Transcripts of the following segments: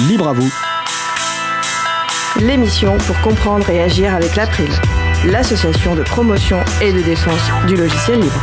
Libre à vous. L'émission pour comprendre et agir avec l'April, l'association de promotion et de défense du logiciel libre.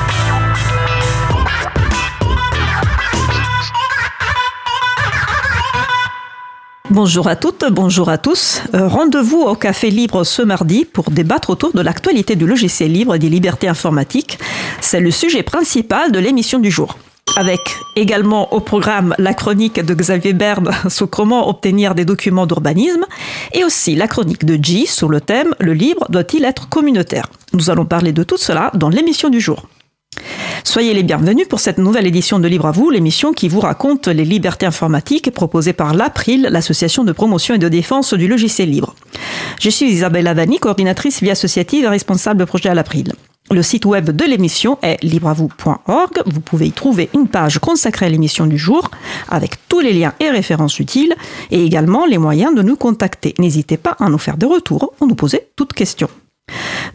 Bonjour à toutes, bonjour à tous. Euh, Rendez-vous au Café Libre ce mardi pour débattre autour de l'actualité du logiciel libre et des libertés informatiques. C'est le sujet principal de l'émission du jour. Avec également au programme la chronique de Xavier Berne sur comment obtenir des documents d'urbanisme et aussi la chronique de G sur le thème Le libre doit-il être communautaire? Nous allons parler de tout cela dans l'émission du jour. Soyez les bienvenus pour cette nouvelle édition de Libre à vous, l'émission qui vous raconte les libertés informatiques proposée par l'April, l'association de promotion et de défense du logiciel libre. Je suis Isabelle Avani, coordinatrice vie associative et responsable de projet à l'April. Le site web de l'émission est libreavou.org. Vous pouvez y trouver une page consacrée à l'émission du jour avec tous les liens et références utiles et également les moyens de nous contacter. N'hésitez pas à nous faire des retours ou nous poser toutes questions.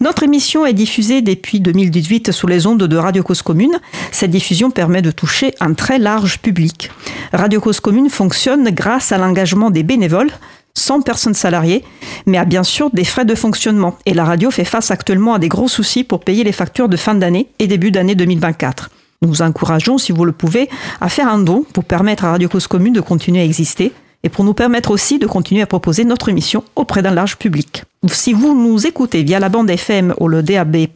Notre émission est diffusée depuis 2018 sous les ondes de Radio Cause Commune. Cette diffusion permet de toucher un très large public. Radio Cause Commune fonctionne grâce à l'engagement des bénévoles, 100 personnes salariées, mais a bien sûr des frais de fonctionnement. Et la radio fait face actuellement à des gros soucis pour payer les factures de fin d'année et début d'année 2024. Nous vous encourageons, si vous le pouvez, à faire un don pour permettre à Radio Cause Commune de continuer à exister et pour nous permettre aussi de continuer à proposer notre émission auprès d'un large public. Si vous nous écoutez via la bande FM ou le DAB+,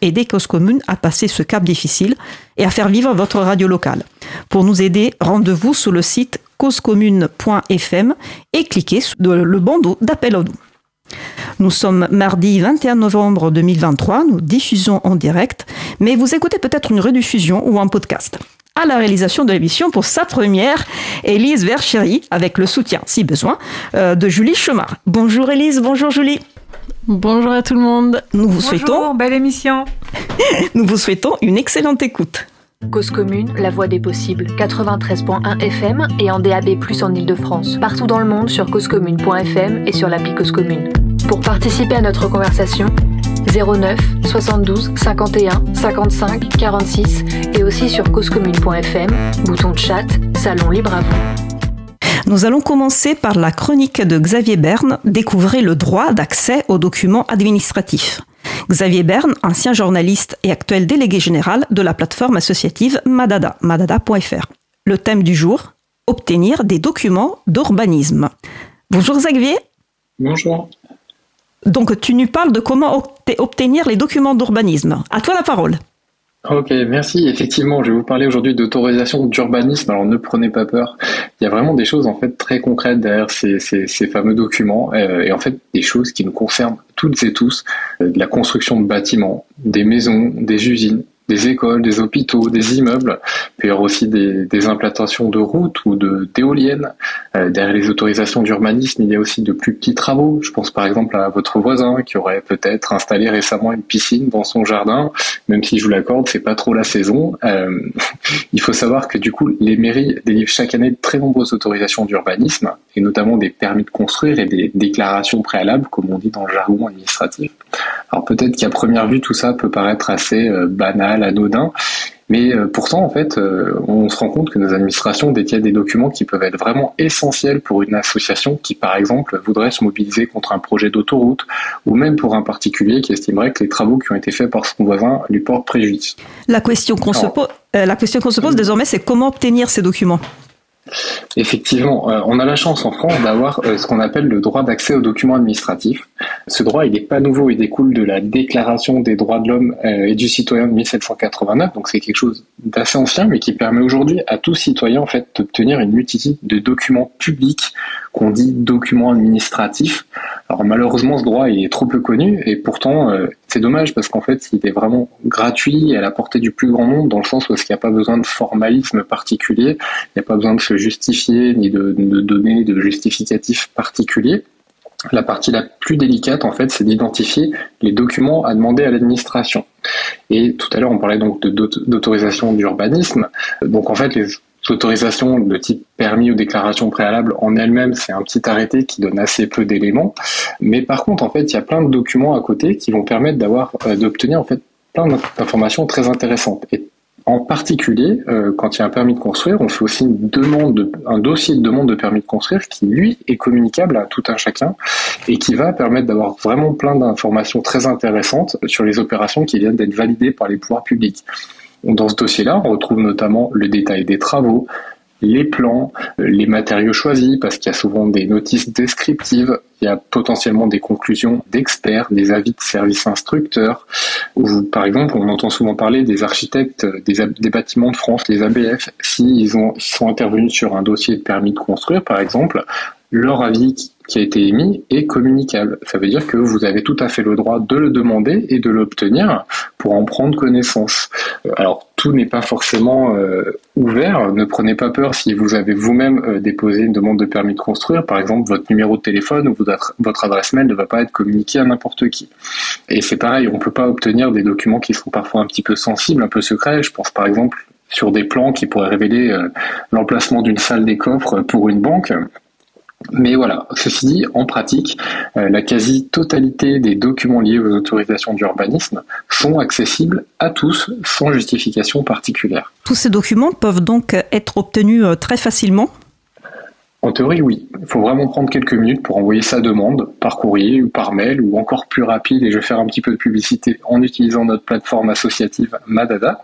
aidez Cause Commune à passer ce cap difficile et à faire vivre votre radio locale. Pour nous aider, rendez-vous sur le site causecommune.fm et cliquez sur le bandeau d'appel au nous. Nous sommes mardi 21 novembre 2023, nous diffusons en direct, mais vous écoutez peut-être une rediffusion ou un podcast à la réalisation de l'émission pour sa première, Élise Verchéry, avec le soutien, si besoin, euh, de Julie Chemard. Bonjour Élise, bonjour Julie. Bonjour à tout le monde. Nous vous Bonjour, souhaitons, belle émission. nous vous souhaitons une excellente écoute. Cause commune, la voix des possibles. 93.1 FM et en DAB+, en Ile-de-France. Partout dans le monde sur causecommune.fm et sur l'appli Cause Commune. Pour participer à notre conversation, 09 72 51 55 46 et aussi sur causecommune.fm, bouton de chat, salon libre à vous. Nous allons commencer par la chronique de Xavier Berne, Découvrez le droit d'accès aux documents administratifs. Xavier Berne, ancien journaliste et actuel délégué général de la plateforme associative Madada, madada.fr. Le thème du jour, obtenir des documents d'urbanisme. Bonjour Xavier. Bonjour. Donc tu nous parles de comment obte- obtenir les documents d'urbanisme. À toi la parole. Ok, merci. Effectivement, je vais vous parler aujourd'hui d'autorisation d'urbanisme. Alors ne prenez pas peur. Il y a vraiment des choses en fait très concrètes derrière ces fameux documents euh, et en fait des choses qui nous concernent toutes et tous, euh, de la construction de bâtiments, des maisons, des usines, des écoles, des hôpitaux, des immeubles, il y aura aussi des, implantations de routes ou d'éoliennes. Euh, derrière les autorisations d'urbanisme, il y a aussi de plus petits travaux. Je pense par exemple à votre voisin qui aurait peut-être installé récemment une piscine dans son jardin, même si je vous l'accorde, c'est pas trop la saison. Euh, il faut savoir que du coup, les mairies délivrent chaque année de très nombreuses autorisations d'urbanisme, et notamment des permis de construire et des déclarations préalables, comme on dit dans le jargon administratif. Alors peut-être qu'à première vue, tout ça peut paraître assez euh, banal, anodin, mais euh, pourtant, en fait, euh, on se rend compte que nos administrations détiennent des documents qui peuvent être vraiment essentiels pour une association qui, par exemple, voudrait se mobiliser contre un projet d'autoroute, ou même pour un particulier qui estimerait que les travaux qui ont été faits par son voisin lui portent préjudice. La question qu'on se, po- euh, la question qu'on se pose désormais, c'est comment obtenir ces documents? Effectivement, euh, on a la chance en France d'avoir euh, ce qu'on appelle le droit d'accès aux documents administratifs. Ce droit, il n'est pas nouveau, il découle de la Déclaration des droits de l'homme euh, et du citoyen de 1789, donc c'est quelque chose d'assez ancien, mais qui permet aujourd'hui à tout citoyen d'obtenir une multitude de documents publics qu'on dit documents administratifs. Alors malheureusement, ce droit est trop peu connu et pourtant c'est dommage parce qu'en fait il est vraiment gratuit et à la portée du plus grand nombre dans le sens où il n'y a pas besoin de formalisme particulier, il n'y a pas besoin de se justifier ni de, de donner de justificatifs particuliers. La partie la plus délicate, en fait, c'est d'identifier les documents à demander à l'administration. Et tout à l'heure, on parlait donc d'autorisation d'urbanisme. Donc, en fait, les autorisations de type permis ou déclaration préalable en elles-mêmes, c'est un petit arrêté qui donne assez peu d'éléments. Mais par contre, en fait, il y a plein de documents à côté qui vont permettre d'avoir, euh, d'obtenir, en fait, plein d'informations très intéressantes. Et En particulier, euh, quand il y a un permis de construire, on fait aussi une demande, un dossier de demande de permis de construire qui, lui, est communicable à tout un chacun et qui va permettre d'avoir vraiment plein d'informations très intéressantes sur les opérations qui viennent d'être validées par les pouvoirs publics. Dans ce dossier-là, on retrouve notamment le détail des travaux, les plans, euh, les matériaux choisis, parce qu'il y a souvent des notices descriptives, il y a potentiellement des conclusions d'experts, des avis de services instructeurs, par exemple, on entend souvent parler des architectes des, des bâtiments de France, les ABF, s'ils ont, sont intervenus sur un dossier de permis de construire, par exemple, leur avis qui a été émis est communicable. Ça veut dire que vous avez tout à fait le droit de le demander et de l'obtenir pour en prendre connaissance. Euh, alors tout n'est pas forcément euh, ouvert. Ne prenez pas peur si vous avez vous-même euh, déposé une demande de permis de construire. Par exemple, votre numéro de téléphone ou votre adresse mail ne va pas être communiqué à n'importe qui. Et c'est pareil, on ne peut pas obtenir des documents qui sont parfois un petit peu sensibles, un peu secrets. Je pense par exemple sur des plans qui pourraient révéler l'emplacement d'une salle des coffres pour une banque. Mais voilà, ceci dit, en pratique, euh, la quasi-totalité des documents liés aux autorisations d'urbanisme sont accessibles à tous sans justification particulière. Tous ces documents peuvent donc être obtenus euh, très facilement en théorie, oui. Il faut vraiment prendre quelques minutes pour envoyer sa demande par courrier ou par mail ou encore plus rapide, et je vais faire un petit peu de publicité en utilisant notre plateforme associative Madada.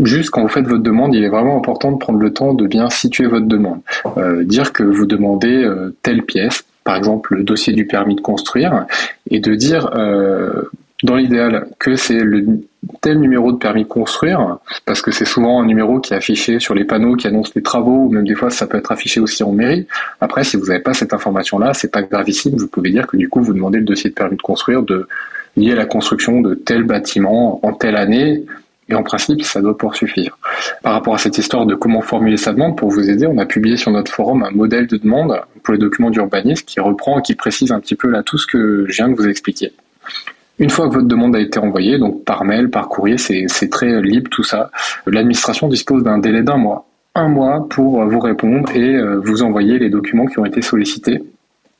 Juste quand vous faites votre demande, il est vraiment important de prendre le temps de bien situer votre demande. Euh, dire que vous demandez euh, telle pièce, par exemple le dossier du permis de construire, et de dire euh, dans l'idéal que c'est le tel numéro de permis de construire, parce que c'est souvent un numéro qui est affiché sur les panneaux qui annoncent les travaux, ou même des fois ça peut être affiché aussi en mairie. Après, si vous n'avez pas cette information-là, c'est pas gravissime, vous pouvez dire que du coup vous demandez le dossier de permis de construire de lié à la construction de tel bâtiment en telle année, et en principe, ça doit pouvoir suffire. Par rapport à cette histoire de comment formuler sa demande, pour vous aider, on a publié sur notre forum un modèle de demande pour les documents d'urbanisme qui reprend et qui précise un petit peu là tout ce que je viens de vous expliquer. Une fois que votre demande a été envoyée, donc par mail, par courrier, c'est très libre tout ça, l'administration dispose d'un délai d'un mois. Un mois pour vous répondre et euh, vous envoyer les documents qui ont été sollicités.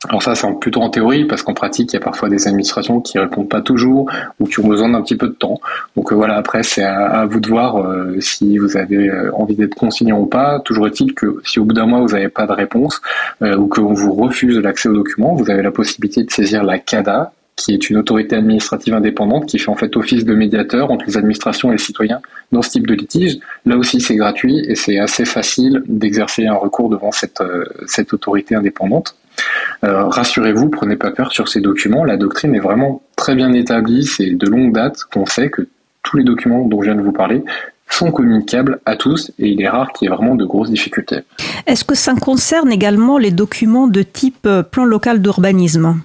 Alors ça, c'est plutôt en théorie, parce qu'en pratique, il y a parfois des administrations qui répondent pas toujours ou qui ont besoin d'un petit peu de temps. Donc euh, voilà, après, c'est à, vous de voir euh, si vous avez envie d'être consignant ou pas. Toujours est-il que si au bout d'un mois, vous n'avez pas de réponse ou qu'on vous refuse l'accès aux documents, vous avez la possibilité de saisir la CADA, qui est une autorité administrative indépendante qui fait en fait office de médiateur entre les administrations et les citoyens dans ce type de litige. Là aussi, c'est gratuit et c'est assez facile d'exercer un recours devant cette, euh, autorité indépendante. Euh, rassurez-vous, prenez pas peur sur ces documents. La doctrine est vraiment très bien établie. C'est de longue date qu'on sait que tous les documents dont je viens de vous parler sont communicables à tous et il est rare qu'il y ait vraiment de grosses difficultés. Est-ce que ça concerne également les documents de type euh, plan local d'urbanisme?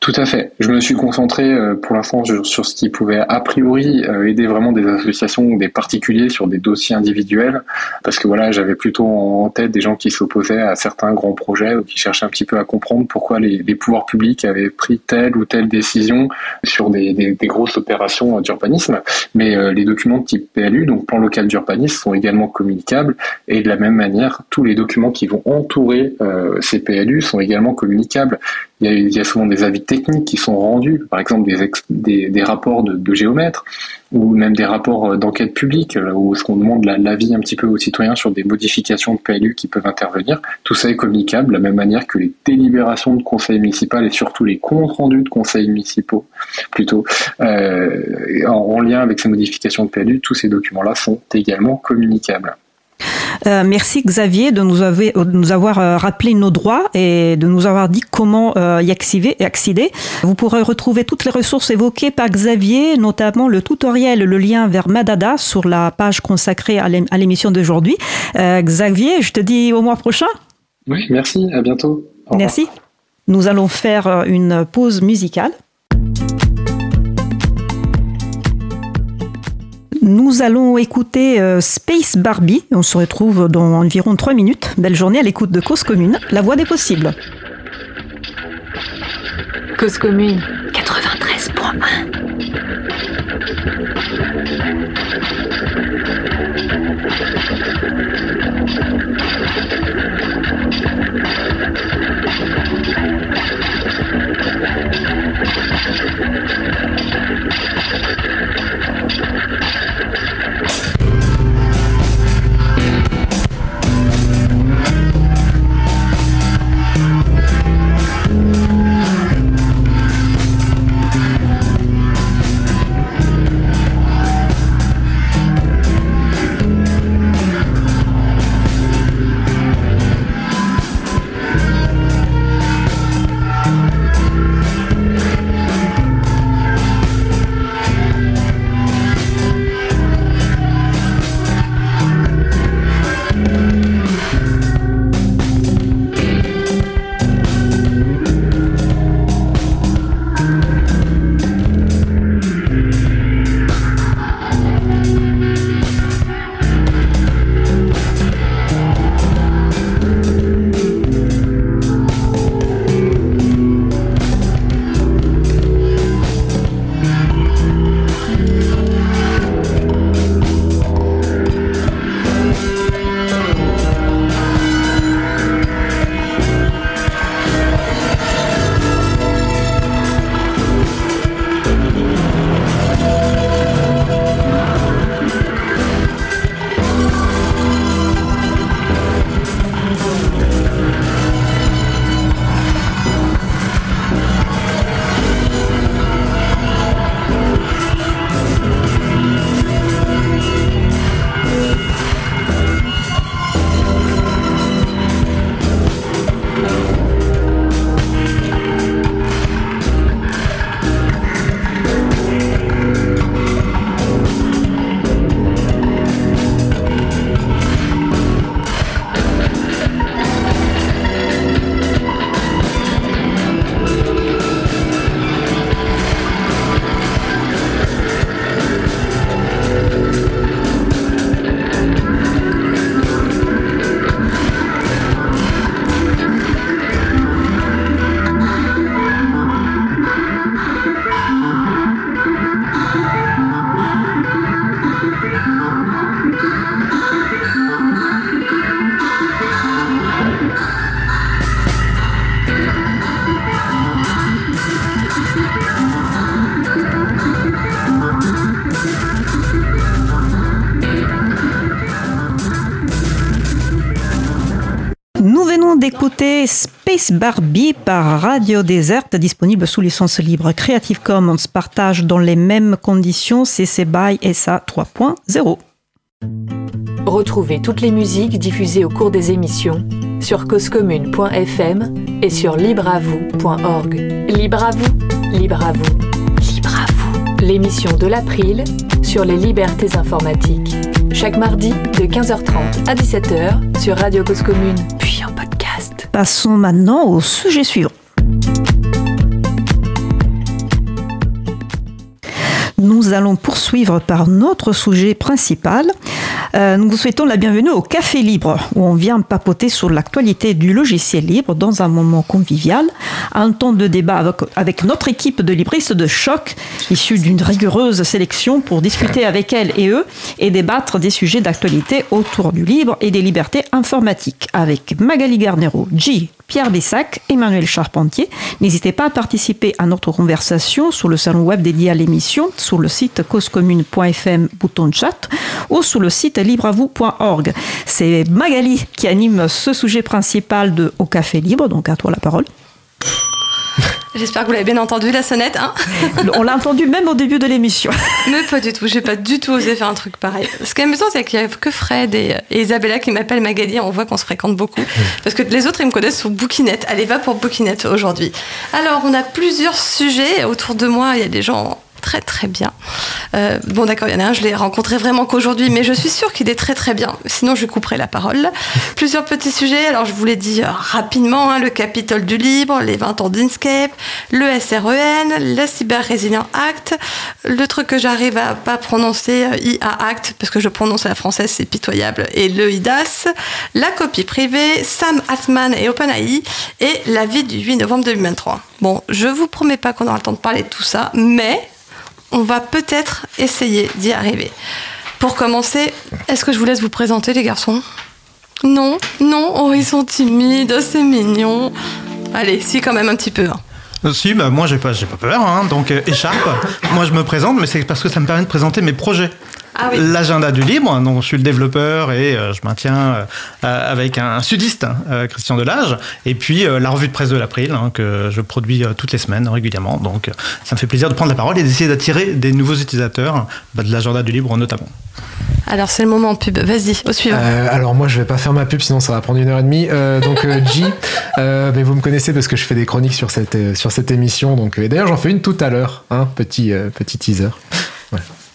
Tout à fait. Je me suis concentré euh, pour l'instant sur ce qui pouvait a priori euh, aider vraiment des associations ou des particuliers sur des dossiers individuels, parce que voilà, j'avais plutôt en tête des gens qui s'opposaient à certains grands projets ou qui cherchaient un petit peu à comprendre pourquoi les, pouvoirs publics avaient pris telle ou telle décision sur des, grosses opérations d'urbanisme. Mais euh, les documents type PLU, donc plan local d'urbanisme, sont également communicables et de la même manière, tous les documents qui vont entourer ces PLU sont également communicables. Il y, a, il y a souvent des avis techniques qui sont rendus, par exemple des, rapports de, géomètres ou même des rapports d'enquête publique euh, où ce qu'on demande l'avis un petit peu aux citoyens sur des modifications de PLU qui peuvent intervenir. Tout ça est communicable de la même manière que les délibérations de conseil municipal et surtout les comptes rendus de conseils municipaux plutôt euh, en lien avec ces modifications de PLU, tous ces documents-là sont également communicables. Euh, merci Xavier de nous, avoir, euh, rappelé nos droits et de nous avoir dit comment euh, y accéder. Vous pourrez retrouver toutes les ressources évoquées par Xavier, notamment le tutoriel, le lien vers Madada sur la page consacrée à l'émission d'aujourd'hui. Xavier, je te dis au mois prochain. Oui, merci, à bientôt. Merci. Nous allons faire une pause musicale. Nous allons écouter euh, Space Barbie. On se retrouve dans environ 3 minutes. Belle journée à l'écoute de Cause Commune, la voix des possibles. Cause Commune 93.1 you Barbie par Radio Desert, disponible sous licence libre Creative Commons, partage dans les mêmes conditions CC BY SA 3.0. Retrouvez toutes les musiques diffusées au cours des émissions sur causecommune.fm et sur libreavoue.org. Libre à vous, libre à vous, libre à vous. L'émission de l'April sur les libertés informatiques. Chaque mardi de 15h30 à 17h sur Radio Cause Commune. Passons maintenant au sujet suivant. Nous allons poursuivre par notre sujet principal. Euh, nous vous souhaitons la bienvenue au Café Libre, où on vient papoter sur l'actualité du logiciel libre dans un moment convivial, un temps de débat avec, avec notre équipe de libristes de choc, issue d'une rigoureuse sélection pour discuter avec elles et eux et débattre des sujets d'actualité autour du libre et des libertés informatiques, avec Magali Garnero, G, Pierre Bessac, Emmanuel Charpentier. N'hésitez pas à participer à notre conversation sur le salon web dédié à l'émission, sur le site causecommune.fm, bouton chat, ou sur le site libreavou.org. C'est Magali qui anime ce sujet principal de Au Café Libre, donc à toi la parole. J'espère que vous l'avez bien entendu, la sonnette. Hein On l'a entendu même au début de l'émission. Mais pas du tout, j'ai pas du tout osé faire un truc pareil. Ce qui est amusant, c'est qu'il n'y a que Fred et, et Isabella qui m'appellent Magali. On voit qu'on se fréquente beaucoup. Parce que les autres, ils me connaissent sur Bookinette. Allez, va pour Bookinette aujourd'hui. Alors, on a plusieurs sujets. Autour de moi, il y a des gens très très bien. Euh, bon d'accord, il y en a un, je l'ai rencontré vraiment qu'aujourd'hui, mais je suis sûre qu'il est très très bien. Sinon, je couperai la parole. Plusieurs petits sujets. Alors, je vous l'ai dit euh, rapidement, hein, le Capitole du Libre, les 20 ans d'Inkscape, le SREN, le Cyber Resilient Act, le truc que j'arrive à pas prononcer, euh, IA Act, parce que je prononce à la française, c'est pitoyable, et le IDAS, la copie privée, Sam Altman et OpenAI, et la vie du 8 novembre 2023. Bon, je vous promets pas qu'on aura le temps de parler de tout ça, mais on va peut-être essayer d'y arriver. Pour commencer, est-ce que je vous laisse vous présenter, les garçons? Non Non Oh, ils sont timides, c'est mignon. Allez, si, quand même un petit peu. hein. Euh, Si, bah moi j'ai pas, pas peur, hein, donc euh, écharpe. moi je me présente, mais c'est parce que ça me permet de présenter mes projets. Ah oui. L'agenda du libre, donc je suis le développeur et euh, je maintiens euh, euh, avec un sudiste, euh, Christian Delage, et puis euh, la revue de presse de l'April, hein, que je produis euh, toutes les semaines régulièrement. Donc ça me fait plaisir de prendre la parole et d'essayer d'attirer des nouveaux utilisateurs, bah, de l'agenda du libre notamment. Alors, c'est le moment pub. Vas-y, au suivant. Euh, alors moi je vais pas faire ma pub sinon ça va prendre une heure et demie. Euh, donc euh, G, euh, mais vous me connaissez parce que je fais des chroniques sur cette euh, sur cette émission. Donc et d'ailleurs j'en fais une tout à l'heure, hein, petit euh, petit teaser.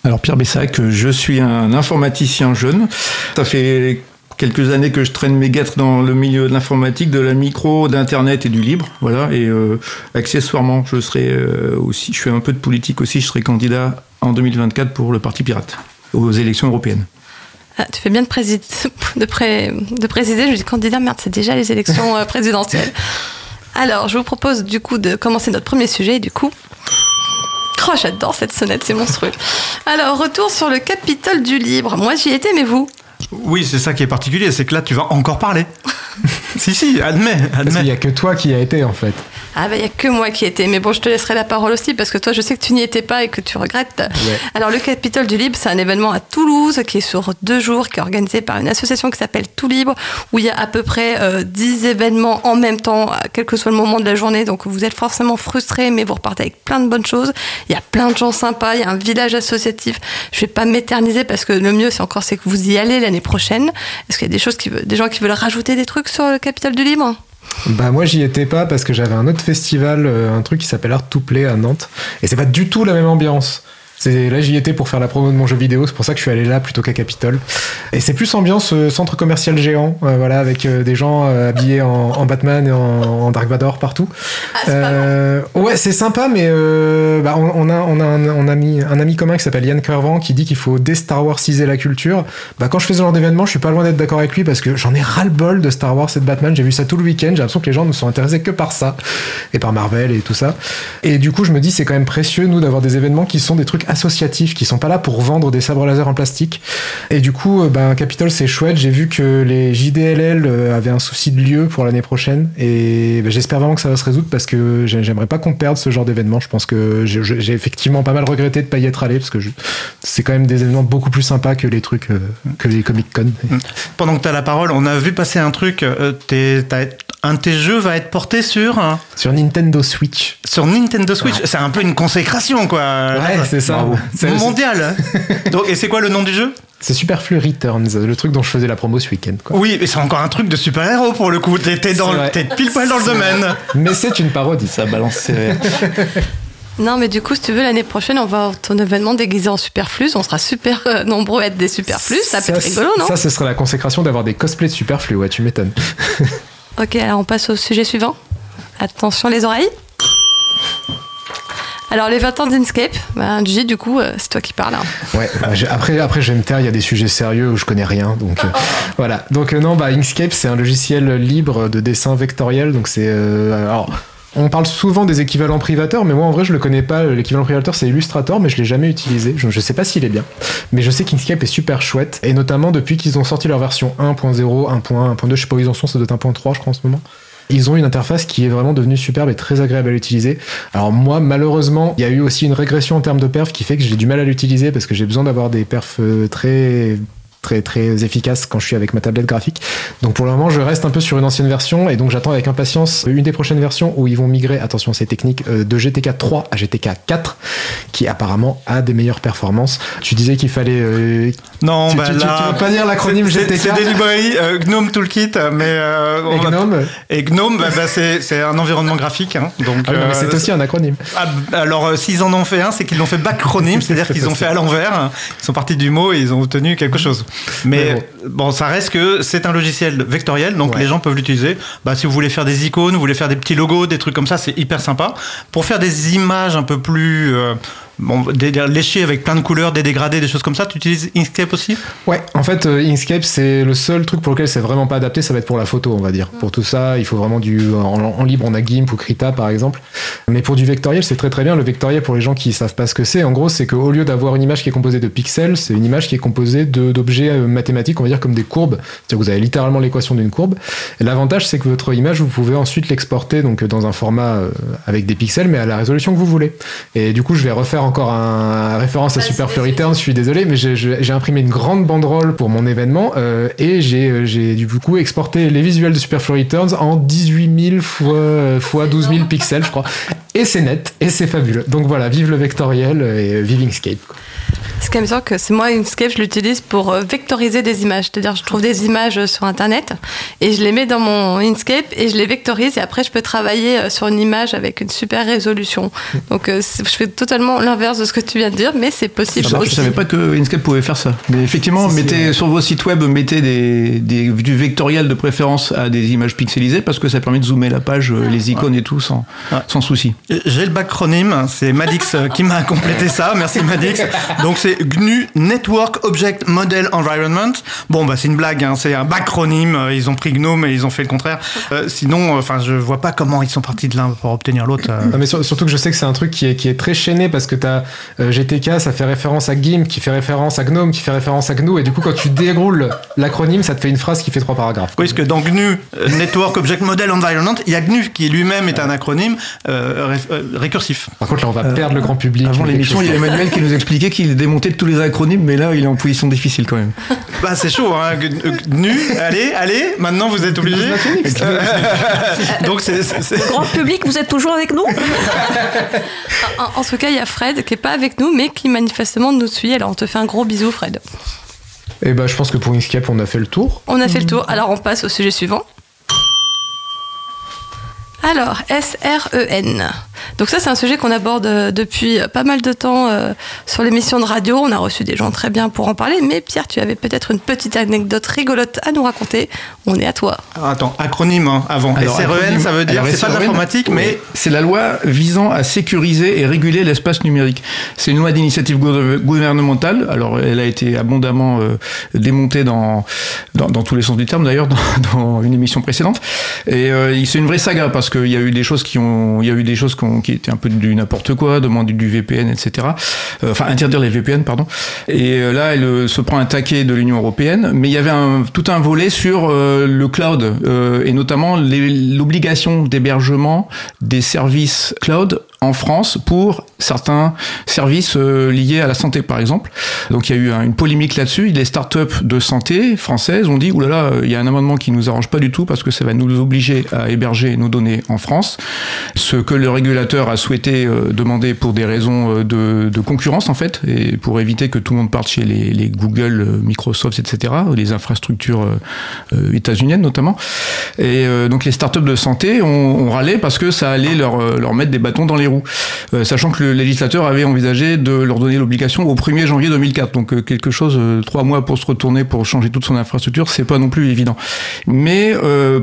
Alors Pierre Bessac, je suis un informaticien jeune. Ça fait quelques années que je traîne mes guêtres dans le milieu de l'informatique, de la micro, d'internet et du libre. Voilà. Et euh, accessoirement, je serai euh, aussi, je fais un peu de politique aussi. Je serai candidat en 2024 pour le Parti Pirate aux élections européennes. Ah, tu fais bien de, présid- de, préciser, je dis candidat, merde, c'est déjà les élections euh, présidentielles. Alors, je vous propose du coup de commencer notre premier sujet, du coup. Oh, j'adore cette sonnette, c'est monstrueux. Alors, retour sur le Capitole du Libre. Moi, j'y étais, mais vous Oui, c'est ça qui est particulier, c'est que là tu vas encore parler. si, si, admets, Parce qu'il admets. y a que toi qui y a été en fait. Ah bah il y a que moi qui étais, mais bon je te laisserai la parole aussi parce que toi je sais que tu n'y étais pas et que tu regrettes. Alors le Capitole du Libre c'est un événement à Toulouse qui est sur deux jours, qui est organisé par une association qui s'appelle Tout Libre où il y a à peu près euh, 10 événements en même temps, à quel que soit le moment de la journée, donc vous êtes forcément frustrés mais vous repartez avec plein de bonnes choses. Il y a plein de gens sympas, il y a un village associatif. Je vais pas m'éterniser parce que le mieux c'est encore c'est que vous y allez l'année prochaine. Est-ce qu'il y a des choses qui des gens qui veulent rajouter des trucs sur le Capitole du Libre? Bah moi j'y étais pas parce que j'avais un autre festival, euh, un truc qui s'appelle Art to Play à Nantes, et c'est pas du tout la même ambiance. C'est là j'y étais pour faire la promo de mon jeu vidéo, c'est pour ça que je suis allé là plutôt qu'à Capitole. Et c'est plus ambiance euh, centre commercial géant, euh, voilà, avec euh, des gens euh, habillés en, en Batman et en, en Dark Vador partout. Euh, ouais, c'est sympa, mais euh, bah, on, on a, on a un, on a mis un ami commun qui s'appelle Yann Kervan qui dit qu'il faut dé-Star Warsiser la culture. Bah, quand je fais ce genre d'événement, je suis pas loin d'être d'accord avec lui parce que j'en ai ras-le-bol de Star Wars et de Batman. J'ai vu ça tout le week-end. J'ai l'impression que les gens ne sont intéressés que par ça et par Marvel et tout ça. Et du coup, je me dis, c'est quand même précieux, nous, d'avoir des événements qui sont des trucs associatifs, qui sont pas là pour vendre des sabres laser en plastique. Et du coup, euh, ben, Capitol, c'est chouette. J'ai vu que les JDLL euh, avaient un souci de lieu pour l'année prochaine. Et ben, j'espère vraiment que ça va se résoudre parce que j'ai- j'aimerais pas qu'on perde ce genre d'événement. Je pense que j'ai- effectivement pas mal regretté de pas y être allé parce que c'est quand même des événements beaucoup plus sympas que les trucs, euh, que les Comic Con. Pendant que tu as la parole, on a vu passer un truc, euh, t'es- t'as un de tes jeux va être porté sur Sur Nintendo Switch. sur Nintendo Switch. C'est un peu une consécration, quoi. Ouais, c'est ça. C'est- Mondial. Donc, et c'est quoi le nom du jeu? C'est Superflu Returns, le truc dont je faisais la promo ce week-end. quoi. Oui, mais c'est encore un truc de super-héros pour le coup. T'es dans, t'es pile poil dans le domaine. Mais c'est une parodie. Ça balance sévère. Non, mais du coup, si tu veux, l'année prochaine, on va à ton événement déguisé en superflux. On sera super euh, nombreux à être des superflus. Ça peut être rigolo, non? Ça, ce serait la consécration d'avoir des cosplays de Superflu, ouais, tu m'étonnes. Ok, alors on passe au sujet suivant. Attention les oreilles. Alors les 20 ans d'Inkscape, bah, Gigi, du coup, euh, c'est toi qui parles. hein. Ouais, bah, après, après, je vais me taire, il y a des sujets sérieux où je connais rien. Donc euh, voilà. Donc euh, non, bah, Inkscape, c'est un logiciel libre de dessin vectoriel. Donc c'est. alors, on parle souvent des équivalents privateurs, mais moi en vrai je le connais pas. L'équivalent privateur c'est Illustrator, mais je l'ai jamais utilisé. Je, je sais pas s'il est bien. Mais je sais qu'Inkscape est super chouette. Et notamment depuis qu'ils ont sorti leur version 1.0, 1.1, 1.2, je sais pas où ils en sont, ça doit être 1.3 je crois en ce moment. Ils ont une interface qui est vraiment devenue superbe et très agréable à l'utiliser. Alors moi, malheureusement, il y a eu aussi une régression en termes de perf qui fait que j'ai du mal à l'utiliser parce que j'ai besoin d'avoir des perfs euh, très très très efficaces quand je suis avec ma tablette graphique. Donc pour le moment, je reste un peu sur une ancienne version et donc j'attends avec impatience une des prochaines versions où ils vont migrer, attention c'est technique, euh, de GTK 3 à GTK 4 qui apparemment a des meilleures performances. Tu disais qu'il fallait... euh, Non, tu, bah tu- tu- là. tu veux pas dire l'acronyme c'est- GTK C'est des librairies euh, GNOME Toolkit, mais. euh, on et va- Gnome Et GNOME, bah, bah, c'est c'est un environnement graphique. hein, donc, Ah mais euh, c'est aussi un acronyme. Ah, alors, euh, s'ils en ont fait un, c'est qu'ils l'ont fait bacronyme, c'est-à-dire qu'ils ont fait à l'envers. Ils sont partis du mot et ils ont obtenu quelque chose. Mais Mais bon, ça reste que c'est un logiciel vectoriel, donc Ouais. les gens peuvent l'utiliser. Bah, si vous voulez faire des icônes, vous voulez faire des petits logos, des trucs comme ça, c'est hyper sympa. Pour faire des images un peu plus euh, bon, des, des- léchées avec plein de couleurs, des dégradés, des choses comme ça, tu utilises Inkscape aussi Ouais, en fait, euh, Inkscape, c'est le seul truc pour lequel c'est vraiment pas adapté, ça va être pour la photo, on va dire. Pour tout ça, il faut vraiment du. En, libre, on a GIMP ou Krita, par exemple. Mais pour du vectoriel, c'est très très bien. Le vectoriel, pour les gens qui savent pas ce que c'est, en gros, c'est qu'au lieu d'avoir une image qui est composée de pixels, c'est une image qui est composée d'objets euh, mathématiques, on va dire comme des courbes. C'est-à-dire que vous avez littéralement l'équation d'une courbe. L'avantage, c'est que votre image, vous pouvez ensuite l'exporter donc dans un format euh, avec des pixels, mais à la résolution que vous voulez. Et du coup, je vais refaire encore un référence à Super vas-y. Flurry Returns, je suis désolé, mais j'ai- imprimé une grande banderole pour mon événement euh, et j'ai euh, j'ai du coup exporté les visuels de Super Flurry Returns en 18 000 fois, fois 12 000 pixels, je crois. Et c'est net, et c'est fabuleux. Donc voilà, vive le vectoriel et vive Inkscape. Ce qui est amusant, que c'est moi, Inkscape, je l'utilise pour euh, vectoriser des images. C'est-à-dire, je trouve des images euh, sur Internet et je les mets dans mon Inkscape et je les vectorise et après, je peux travailler euh, sur une image avec une super résolution. Donc, je fais totalement l'inverse de ce que tu viens de dire, mais c'est possible. Je, je aussi. savais pas que Inkscape pouvait faire ça. Mais effectivement, Si, mettez sur vos sites web, mettez des, des- du vectoriel de préférence à des images pixelisées parce que ça permet de zoomer la page, les icônes et tout sans, Ouais. sans souci. J'ai le bacronyme, c'est Madix euh, qui m'a complété ça, merci Madix. Donc c'est GNU Network Object Model Environment. Bon bah c'est une blague, hein, c'est un bacronyme, euh, ils ont pris GNOME et ils ont fait le contraire. Euh, sinon, enfin je vois pas comment ils sont partis de l'un pour obtenir l'autre. euh. Non, mais sur- surtout que je sais que c'est un truc qui est, qui est très chaîné parce que t'as euh, GTK, ça fait référence à GIMP, qui fait référence à GNOME, qui fait référence à GNU, et du coup, quand tu déroules l'acronyme, ça te fait une phrase qui fait trois paragraphes. Oui, parce que dans GNU euh, Network Object Model Environment, il y a GNU qui lui-même est un acronyme euh, euh, récursif. Par contre, là, on va perdre le grand public. Avant l'émission, il y a Emmanuel qui nous expliquait qu'il démontait tous les acronymes, mais là, il est en position difficile quand même. Bah c'est chaud, hein. GNU, allez, allez, maintenant vous êtes obligés. Donc c'est... Grand public, vous êtes toujours avec nous En, en tout cas, il y a Fred qui est pas avec nous, mais qui manifestement nous suit. Alors, on te fait un gros bisou, Fred. Et bah, je pense que pour Inkscape, on a fait le tour. On a fait le tour. Alors, on passe au sujet suivant. Alors, SREN. Donc ça, c'est un sujet qu'on aborde euh, depuis pas mal de temps euh, sur l'émission de radio. On a reçu des gens très bien pour en parler. Mais Pierre, tu avais peut-être une petite anecdote rigolote à nous raconter. On est à toi. Alors, attends, acronyme hein, avant. Alors, SREN, acronyme- ça veut dire, c'est pas de l'informatique, mais c'est la loi visant à sécuriser et réguler l'espace numérique. C'est une loi d'initiative gouver- gouvernementale. Alors, elle a été abondamment euh, démontée dans, dans, dans tous les sens du terme, d'ailleurs, dans, dans une émission précédente. Et euh, c'est une vraie saga parce qu'il y a eu des choses qui ont, il y a eu des choses qui, qui étaient un peu du n'importe quoi, demander du VPN, etc. Euh, enfin, interdire les VPN, pardon. Et euh, là, elle euh, se prend un taquet de l'Union européenne, mais il y avait un, tout un volet sur le cloud et notamment l'obligation d'hébergement des services cloud en France pour certains services euh, liés à la santé, par exemple. Donc il y a eu une polémique là-dessus. Les startups de santé françaises ont dit oulala, il y a un amendement qui nous arrange pas du tout parce que ça va nous obliger à héberger nos données en France. Ce que le régulateur a souhaité euh, demander pour des raisons de, concurrence en fait et pour éviter que tout le monde parte chez les, Google, Microsoft, etc. Les infrastructures états-uniennes notamment. Et donc les startups de santé ont, râlé parce que ça allait leur mettre des bâtons dans les Euh, sachant que le législateur avait envisagé de leur donner l'obligation au 1er janvier 2004. Donc euh, quelque chose, euh, trois mois pour se retourner, pour changer toute son infrastructure, c'est pas non plus évident. Mais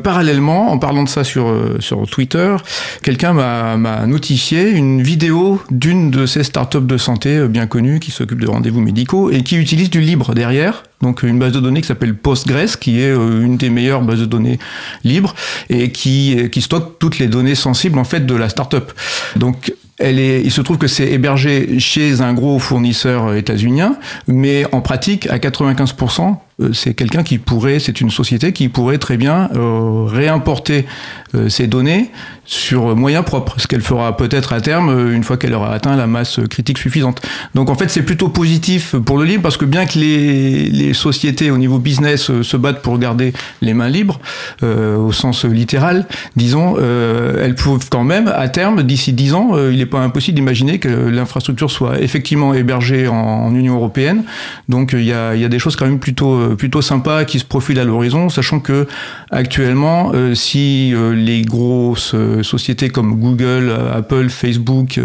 parallèlement, en parlant de ça sur, sur Twitter, quelqu'un m'a notifié une vidéo d'une de ces startups de santé bien connues qui s'occupent de rendez-vous médicaux et qui utilise du libre derrière donc une base de données qui s'appelle Postgres, qui est une des meilleures bases de données libres et qui, qui stocke toutes les données sensibles en fait de la startup. Donc elle est, il se trouve que c'est hébergé chez un gros fournisseur états-unien, mais en pratique, à 95%, euh, c'est quelqu'un qui pourrait, c'est une société qui pourrait très bien euh, réimporter euh, ces données sur moyens propres, ce qu'elle fera peut-être à terme une fois qu'elle aura atteint la masse critique suffisante. Donc en fait c'est plutôt positif pour le libre parce que bien que les, les sociétés au niveau business se battent pour garder les mains libres au sens littéral, disons, elles peuvent quand même à terme, d'ici 10 ans, il n'est pas impossible d'imaginer que l'infrastructure soit effectivement hébergée en, en Union européenne. Donc il y a, y a des choses quand même plutôt euh, plutôt sympa qui se profile à l'horizon, sachant que actuellement, euh, si euh, les grosses sociétés comme Google, Apple, Facebook,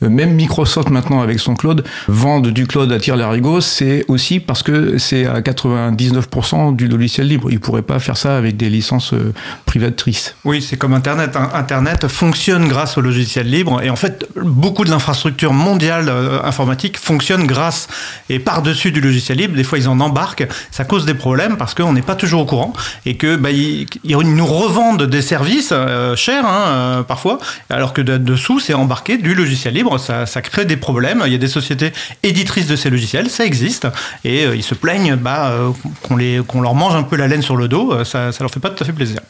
même Microsoft maintenant avec son cloud vendent du cloud à tir larigot, c'est aussi parce que c'est à 99% du logiciel libre. Ils pourraient pas faire ça avec des licences privatrices. Oui, c'est comme Internet. Hein. Internet fonctionne grâce au logiciel libre et en fait, beaucoup de l'infrastructure mondiale informatique fonctionne grâce et par-dessus du logiciel libre. Des fois, ils en embarquent ça cause des problèmes parce qu'on n'est pas toujours au courant et que bah, ils, nous revendent des services euh, chers hein, euh, parfois, alors que dessous c'est embarqué du logiciel libre. Ça, ça, crée des problèmes. Il y a des sociétés éditrices de ces logiciels, ça existe et euh, ils se plaignent bah, qu'on qu'on leur mange un peu la laine sur le dos. Ça, ça leur fait pas tout à fait plaisir.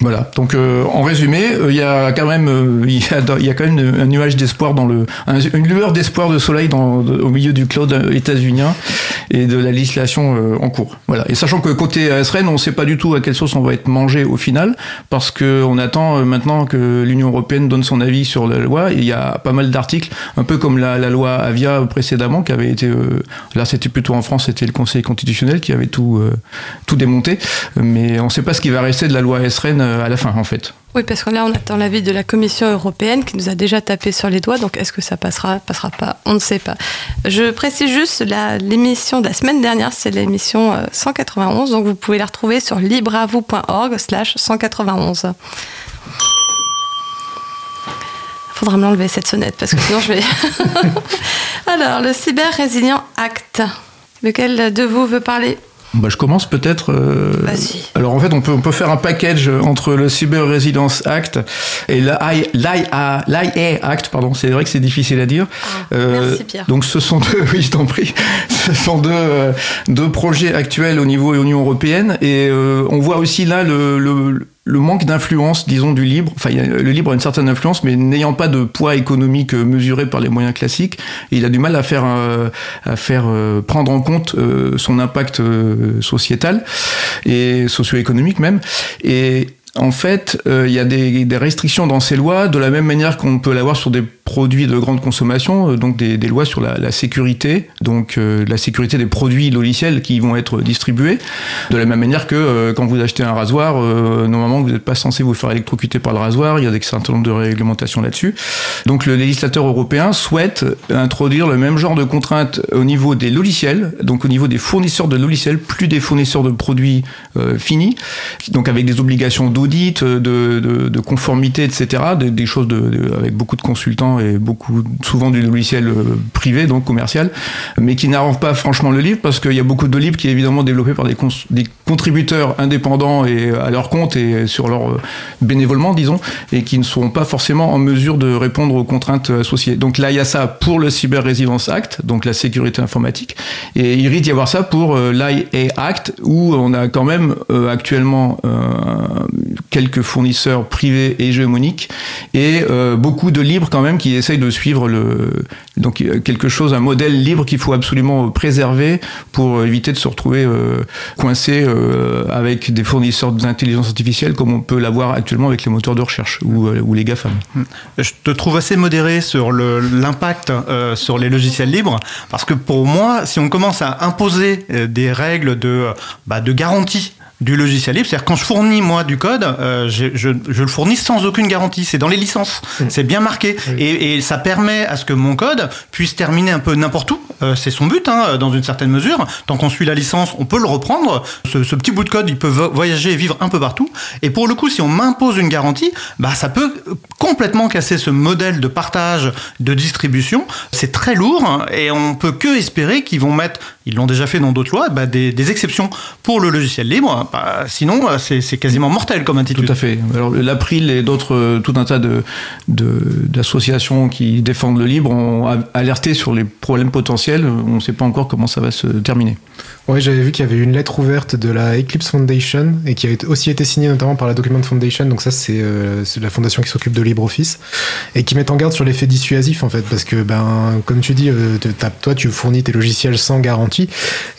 Voilà. Donc, euh, en résumé, euh, il y a quand même, euh, y, a, y, a, quand même un nuage d'espoir dans le, une lueur d'espoir de soleil dans, au milieu du cloud états-unien et de la législation en cours. Voilà. Et sachant que côté ASREN, on ne sait pas du tout à quelle sauce on va être mangé au final, parce que on attend maintenant que l'Union européenne donne son avis sur la loi. il y a pas mal d'articles, un peu comme la, loi Avia précédemment, qui avait été, là c'était plutôt en France, c'était le Conseil constitutionnel qui avait tout, tout démonté. Mais on ne sait pas ce qui va rester de la loi ASREN euh, à la fin en fait. Oui, parce que là, on attend l'avis de la Commission européenne qui nous a déjà tapé sur les doigts. Donc, est-ce que ça passera, passera pas? On ne sait pas. Je précise juste l'émission de la semaine dernière, c'est l'émission 191. Euh, donc, vous pouvez la retrouver sur libravou.org/slash 191. Faudra me l'enlever cette sonnette parce que sinon je vais. Alors, le Cyber Résilient Act. Lequel de vous veut parler? Bah, je commence peut-être. Euh... Alors en fait, on peut, on peut faire un package entre le Cyber Resilience Act et l'IA Act, pardon. C'est vrai que c'est difficile à dire. Ah, euh, merci Pierre. Donc ce sont deux, oui, je t'en prie, ce sont deux, euh, deux projets actuels au niveau de l'Union européenne et euh, on voit aussi là le, le le manque d'influence, disons, du libre. Enfin, le libre a une certaine influence, mais n'ayant pas de poids économique euh, mesuré par les moyens classiques, il a du mal à faire, euh, à faire euh, prendre en compte son impact sociétal et socio-économique même. Et en fait, il y a des, des, restrictions dans ces lois, de la même manière qu'on peut l'avoir sur des produits de grande consommation, euh, donc des, lois sur la, sécurité, donc euh, la sécurité des produits logiciels qui vont être distribués, de la même manière que euh, quand vous achetez un rasoir, normalement vous n'êtes pas censé vous faire électrocuter par le rasoir, il y a des certain nombre de réglementations là-dessus. Donc le législateur européen souhaite introduire le même genre de contraintes au niveau des logiciels, donc au niveau des fournisseurs de logiciels, plus des fournisseurs de produits finis, donc avec des obligations d'audit, de, conformité, etc., des, choses avec beaucoup de consultants et beaucoup, souvent du logiciel euh, privé, donc commercial, mais qui n'arrange pas franchement le livre parce qu'il y a beaucoup de livres qui est évidemment développé par des, des, contributeurs indépendants et à leur compte et sur leur euh, bénévolement, disons, et qui ne seront pas forcément en mesure de répondre aux contraintes associées. Donc là, il y a ça pour le Cyber Resilience Act, donc la sécurité informatique, et il risque d'y avoir ça pour euh, l'IA Act, où on a quand même actuellement quelques fournisseurs privés et hégémoniques et euh, beaucoup de libres quand même qui essayent de suivre le donc quelque chose, un modèle libre qu'il faut absolument préserver pour éviter de se retrouver euh, coincé euh, avec des fournisseurs d'intelligence artificielle comme on peut l'avoir actuellement avec les moteurs de recherche ou, les GAFAM. Je te trouve assez modéré sur l'impact sur les logiciels libres parce que pour moi, si on commence à imposer des règles de, bah, de garantie du logiciel libre. C'est-à-dire quand je fournis moi du code, euh, je, je, je, le fournis sans aucune garantie. C'est dans les licences. Mm. C'est bien marqué. Et, et, ça permet à ce que mon code puisse terminer un peu n'importe où. Euh, c'est son but, hein, dans une certaine mesure. Tant qu'on suit la licence, on peut le reprendre. Ce, ce, petit bout de code, il peut voyager et vivre un peu partout. Et pour le coup, si on m'impose une garantie, bah, ça peut complètement casser ce modèle de partage, de distribution. C'est très lourd hein, et on peut que espérer qu'ils vont mettre, ils l'ont déjà fait dans d'autres lois, bah, des, exceptions pour le logiciel libre bah, sinon, euh, c'est quasiment mortel comme attitude. Tout à fait. L'April et d'autres, euh, tout un tas d'associations de, qui défendent le libre ont alerté sur les problèmes potentiels. On ne sait pas encore comment ça va se terminer. Oui, j'avais vu qu'il y avait une lettre ouverte de la Eclipse Foundation et qui a aussi été signée notamment par la Document Foundation. Donc ça, c'est euh, la fondation qui s'occupe de LibreOffice et qui met en garde sur l'effet dissuasif en fait, parce que ben, comme tu dis, euh, toi, tu fournis tes logiciels sans garantie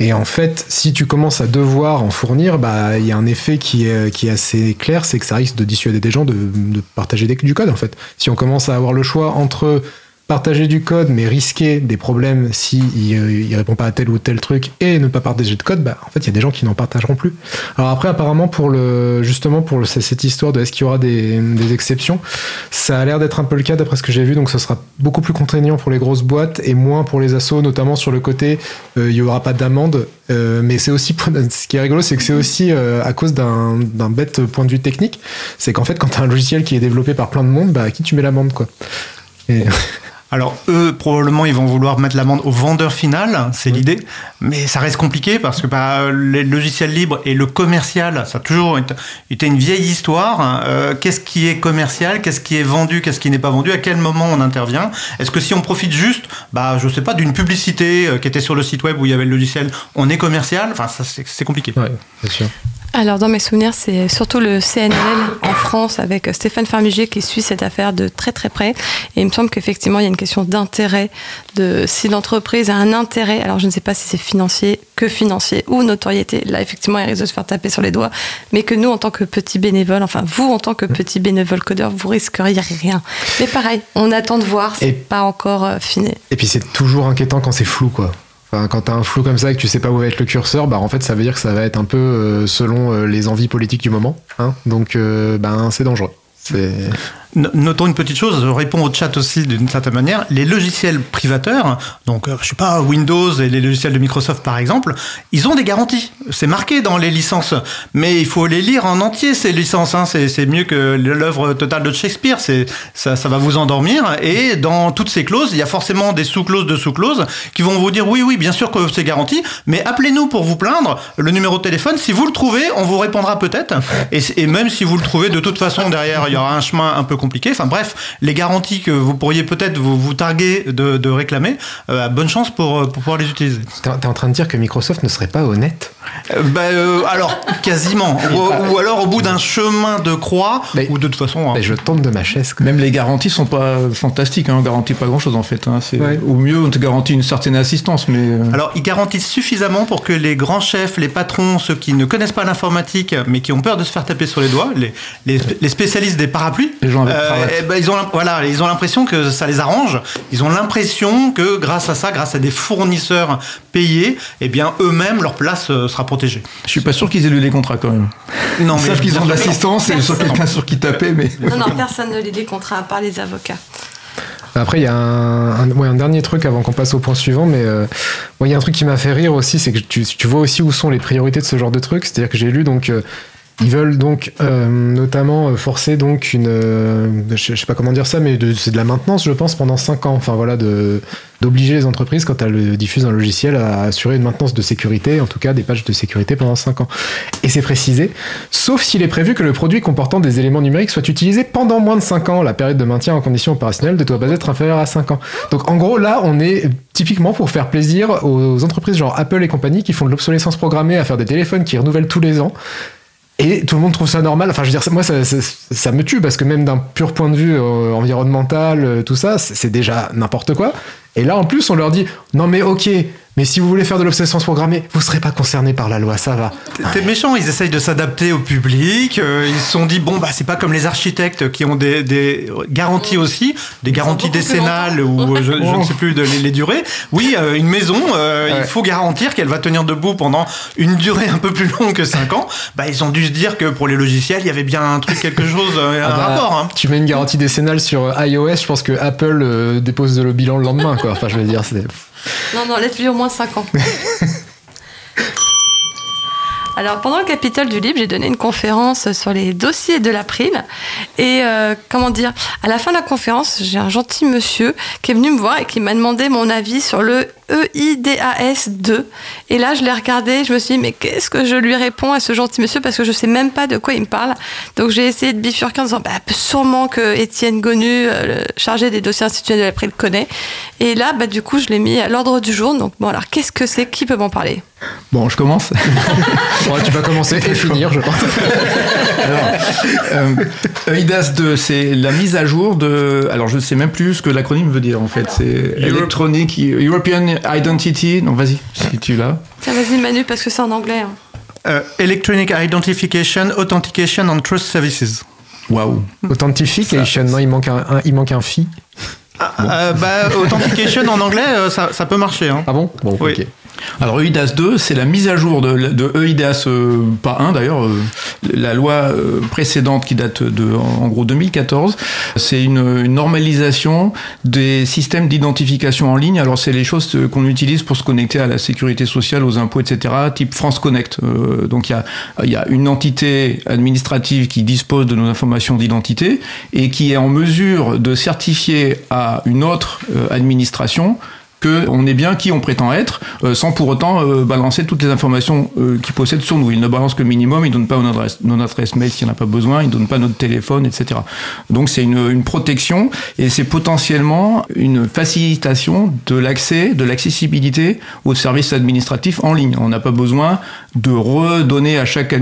et en fait, si tu commences à devoir en fournir, bah, il y a un effet qui est, qui est assez clair, c'est que ça risque de dissuader des gens de, de partager du code en fait. Si on commence à avoir le choix entre partager du code mais risquer des problèmes si il, répond pas à tel ou tel truc et ne pas partager de code, bah en fait il y a des gens qui n'en partageront plus. Alors après apparemment pour le justement pour cette histoire de est-ce qu'il y aura des, exceptions, ça a l'air d'être un peu le cas d'après ce que j'ai vu donc ce sera beaucoup plus contraignant pour les grosses boîtes et moins pour les assos notamment sur le côté euh, il y aura pas d'amende euh, mais c'est aussi ce qui est rigolo c'est que c'est aussi euh, à cause d'un bête point de vue technique c'est qu'en fait quand tu as un logiciel qui est développé par plein de monde bah à qui tu mets l'amende quoi? Alors eux, probablement, ils vont vouloir mettre l'amende au vendeur final, c'est l'idée, mais ça reste compliqué parce que bah, les logiciels libres et le commercial, ça a toujours été une vieille histoire. Hein. Euh, qu'est-ce qui est commercial, qu'est-ce qui est vendu, qu'est-ce qui n'est pas vendu, à quel moment on intervient? Est-ce que si on profite juste, bah, je sais pas, d'une publicité euh, qui était sur le site web où il y avait le logiciel, on est commercial? Enfin, c'est compliqué. Ouais, c'est sûr. Alors, dans mes souvenirs, c'est surtout le CNL en France avec Stéphane Farmiger qui suit cette affaire de très très près. Et il me semble qu'effectivement, il y a une question d'intérêt. De, si l'entreprise a un intérêt, alors je ne sais pas si c'est financier, que financier ou notoriété, là, effectivement, il risque de se faire taper sur les doigts. Mais que nous, en tant que petits bénévoles, enfin, vous, en tant que petits bénévoles codeurs, vous risqueriez rien. Mais pareil, on attend de voir, c'est pas encore euh, fini. Et puis, c'est toujours inquiétant quand c'est flou, quoi. Enfin, quand t'as un flou comme ça et que tu sais pas où va être le curseur, bah en fait ça veut dire que ça va être un peu euh, selon euh, les envies politiques du moment. Hein Donc euh, ben c'est dangereux. Notons une petite chose, je réponds au chat aussi d'une certaine manière. Les logiciels privateurs, donc euh, je sais pas Windows et les logiciels de Microsoft par exemple, ils ont des garanties. C'est marqué dans les licences, mais il faut les lire en entier ces licences. Hein. C'est mieux que l'œuvre totale de Shakespeare. Ça, ça va vous endormir. Et dans toutes ces clauses, il y a forcément des sous-clauses de sous-clauses qui vont vous dire oui, oui, bien sûr que c'est garanti, mais appelez-nous pour vous plaindre. Le numéro de téléphone, si vous le trouvez, on vous répondra peut-être. Et, et même si vous le trouvez, de toute façon derrière, il y aura un chemin un peu compliqué compliqué. Enfin bref, les garanties que vous pourriez peut-être vous, vous targuer de, réclamer, euh, bonne chance pour, pour pouvoir les utiliser. T'es es en train de dire que Microsoft ne serait pas honnête euh, bah, euh, alors, quasiment. ou, alors au bout d'un chemin de croix, ou de toute façon. Hein. je tombe de ma chaise. Même les garanties sont pas fantastiques, hein. on garantit pas grand chose en fait. Hein. Au mieux, on te garantit une certaine assistance, mais. Euh, alors, ils garantissent suffisamment pour que les grands chefs, les patrons, ceux qui ne connaissent pas l'informatique, mais qui ont peur de se faire taper sur les doigts, les, les, spécialistes des parapluies, les gens eh ben, ils ont voilà, ils ont l'impression que ça les arrange. Ils ont l'impression que grâce à ça, grâce à des fournisseurs payés, eh bien eux-mêmes leur place sera protégée. Je suis pas sûr qu'ils aient lu les contrats quand même. Non, mais savent qu'ils ont de l'assistance et sur quelqu'un sur qui taper, mais. Non, non, personne ne lit les contrats à part les avocats. Après, il y a un, un, dernier truc avant qu'on passe au point suivant, mais euh, il y a un truc qui m'a fait rire aussi, c'est que tu, tu, vois aussi où sont les priorités de ce genre de truc. C'est-à-dire que j'ai lu donc. Euh, ils veulent donc euh, notamment forcer donc une, je sais pas comment dire ça, mais c'est de la maintenance, je pense, pendant 5 ans. Enfin voilà, d'obliger les entreprises, quand elles diffusent un logiciel, à assurer une maintenance de sécurité, en tout cas des pages de sécurité pendant 5 ans. Et c'est précisé, sauf s'il est prévu que le produit comportant des éléments numériques soit utilisé pendant moins de 5 ans. La période de maintien en condition opérationnelle ne doit pas être inférieure à 5 ans. Donc en gros, là, on est typiquement pour faire plaisir aux entreprises genre Apple et compagnie qui font de l'obsolescence programmée à faire des téléphones qui renouvellent tous les ans Et tout le monde trouve ça normal. Enfin, je veux dire, moi, ça, ça, ça me tue parce que même d'un pur point de vue euh, environnemental, euh, tout ça, c'est déjà n'importe quoi. Et là, en plus, on leur dit non, mais ok, mais si vous voulez faire de l'obsolescence programmée, vous serez pas concerné par la loi, ça va. T'es méchant, ils essayent de s'adapter au public. euh, ils se sont dit, bon, bah, c'est pas comme les architectes qui ont des, des garanties aussi, des garanties décennales ou euh, je, je ne sais plus de les, les durées. Oui, euh, une maison, euh, Ouais. il faut garantir qu'elle va tenir debout pendant une durée un peu plus longue que 5 ans. Bah, ils ont dû se dire que pour les logiciels, il y avait bien un truc, quelque chose, euh, un Ah bah, rapport. Hein. Tu mets une garantie décennale sur iOS, je pense que Apple euh, dépose le bilan le lendemain, quoi. Enfin, je veux dire, c'est. Non, non, laisse-lui au moins 5 ans. Alors, pendant le Capitole du Libre, j'ai donné une conférence sur les dossiers de l'April. Et euh, comment dire, à la fin de la conférence, j'ai un gentil monsieur qui est venu me voir et qui m'a demandé mon avis sur le E EIDAS 2. Et là, je l'ai regardé, je me suis dit, mais qu'est-ce que je lui réponds à ce gentil monsieur parce que je sais même pas de quoi il me parle. Donc, j'ai essayé de bifurquer en disant, bah, sûrement que Étienne Gonu, euh, le chargé des dossiers institutionnels de l'April, connaît. Et là, bah, du coup, je l'ai mis à l'ordre du jour. Donc, bon, alors, qu'est-ce que c'est? Qui peut m'en parler? Bon, je commence. Bon, tu vas commencer et finir, je pense. Alors, euh, EIDAS 2, c'est la mise à jour de. Alors, je ne sais même plus ce que l'acronyme veut dire en fait. C'est Electronic European Identity. Non, vas-y, si tu l'as. Tiens, vas-y, Manu, parce que c'est en anglais. hein. Euh, Electronic Identification, Authentication and Trust Services. Waouh. Authentification, non, il manque un, un- il manque un fi. Euh, bah, authentication en anglais, euh, ça, ça peut marcher. Hein. Ah bon? Bon, Oui. ok. Alors EIDAS 2, c'est la mise à jour de, EIDAS, euh, pas 1 d'ailleurs, euh, la loi euh, précédente qui date de en, gros 2014. C'est une, normalisation des systèmes d'identification en ligne. Alors c'est les choses qu'on utilise pour se connecter à la sécurité sociale, aux impôts, etc. Type France Connect. Donc il y a, une entité administrative qui dispose de nos informations d'identité et qui est en mesure de certifier à une autre administration que on est bien qui on prétend être, euh, sans pour autant euh, balancer toutes les informations euh, qu'ils possèdent sur nous. Ils ne balancent que minimum, ils ne donnent pas notre adresse, notre adresse mail s'il n'y en a pas besoin, ils ne donnent pas notre téléphone, etc. Donc c'est une protection et c'est potentiellement une facilitation de l'accès, de l'accessibilité aux services administratifs en ligne. On n'a pas besoin de redonner à chaque,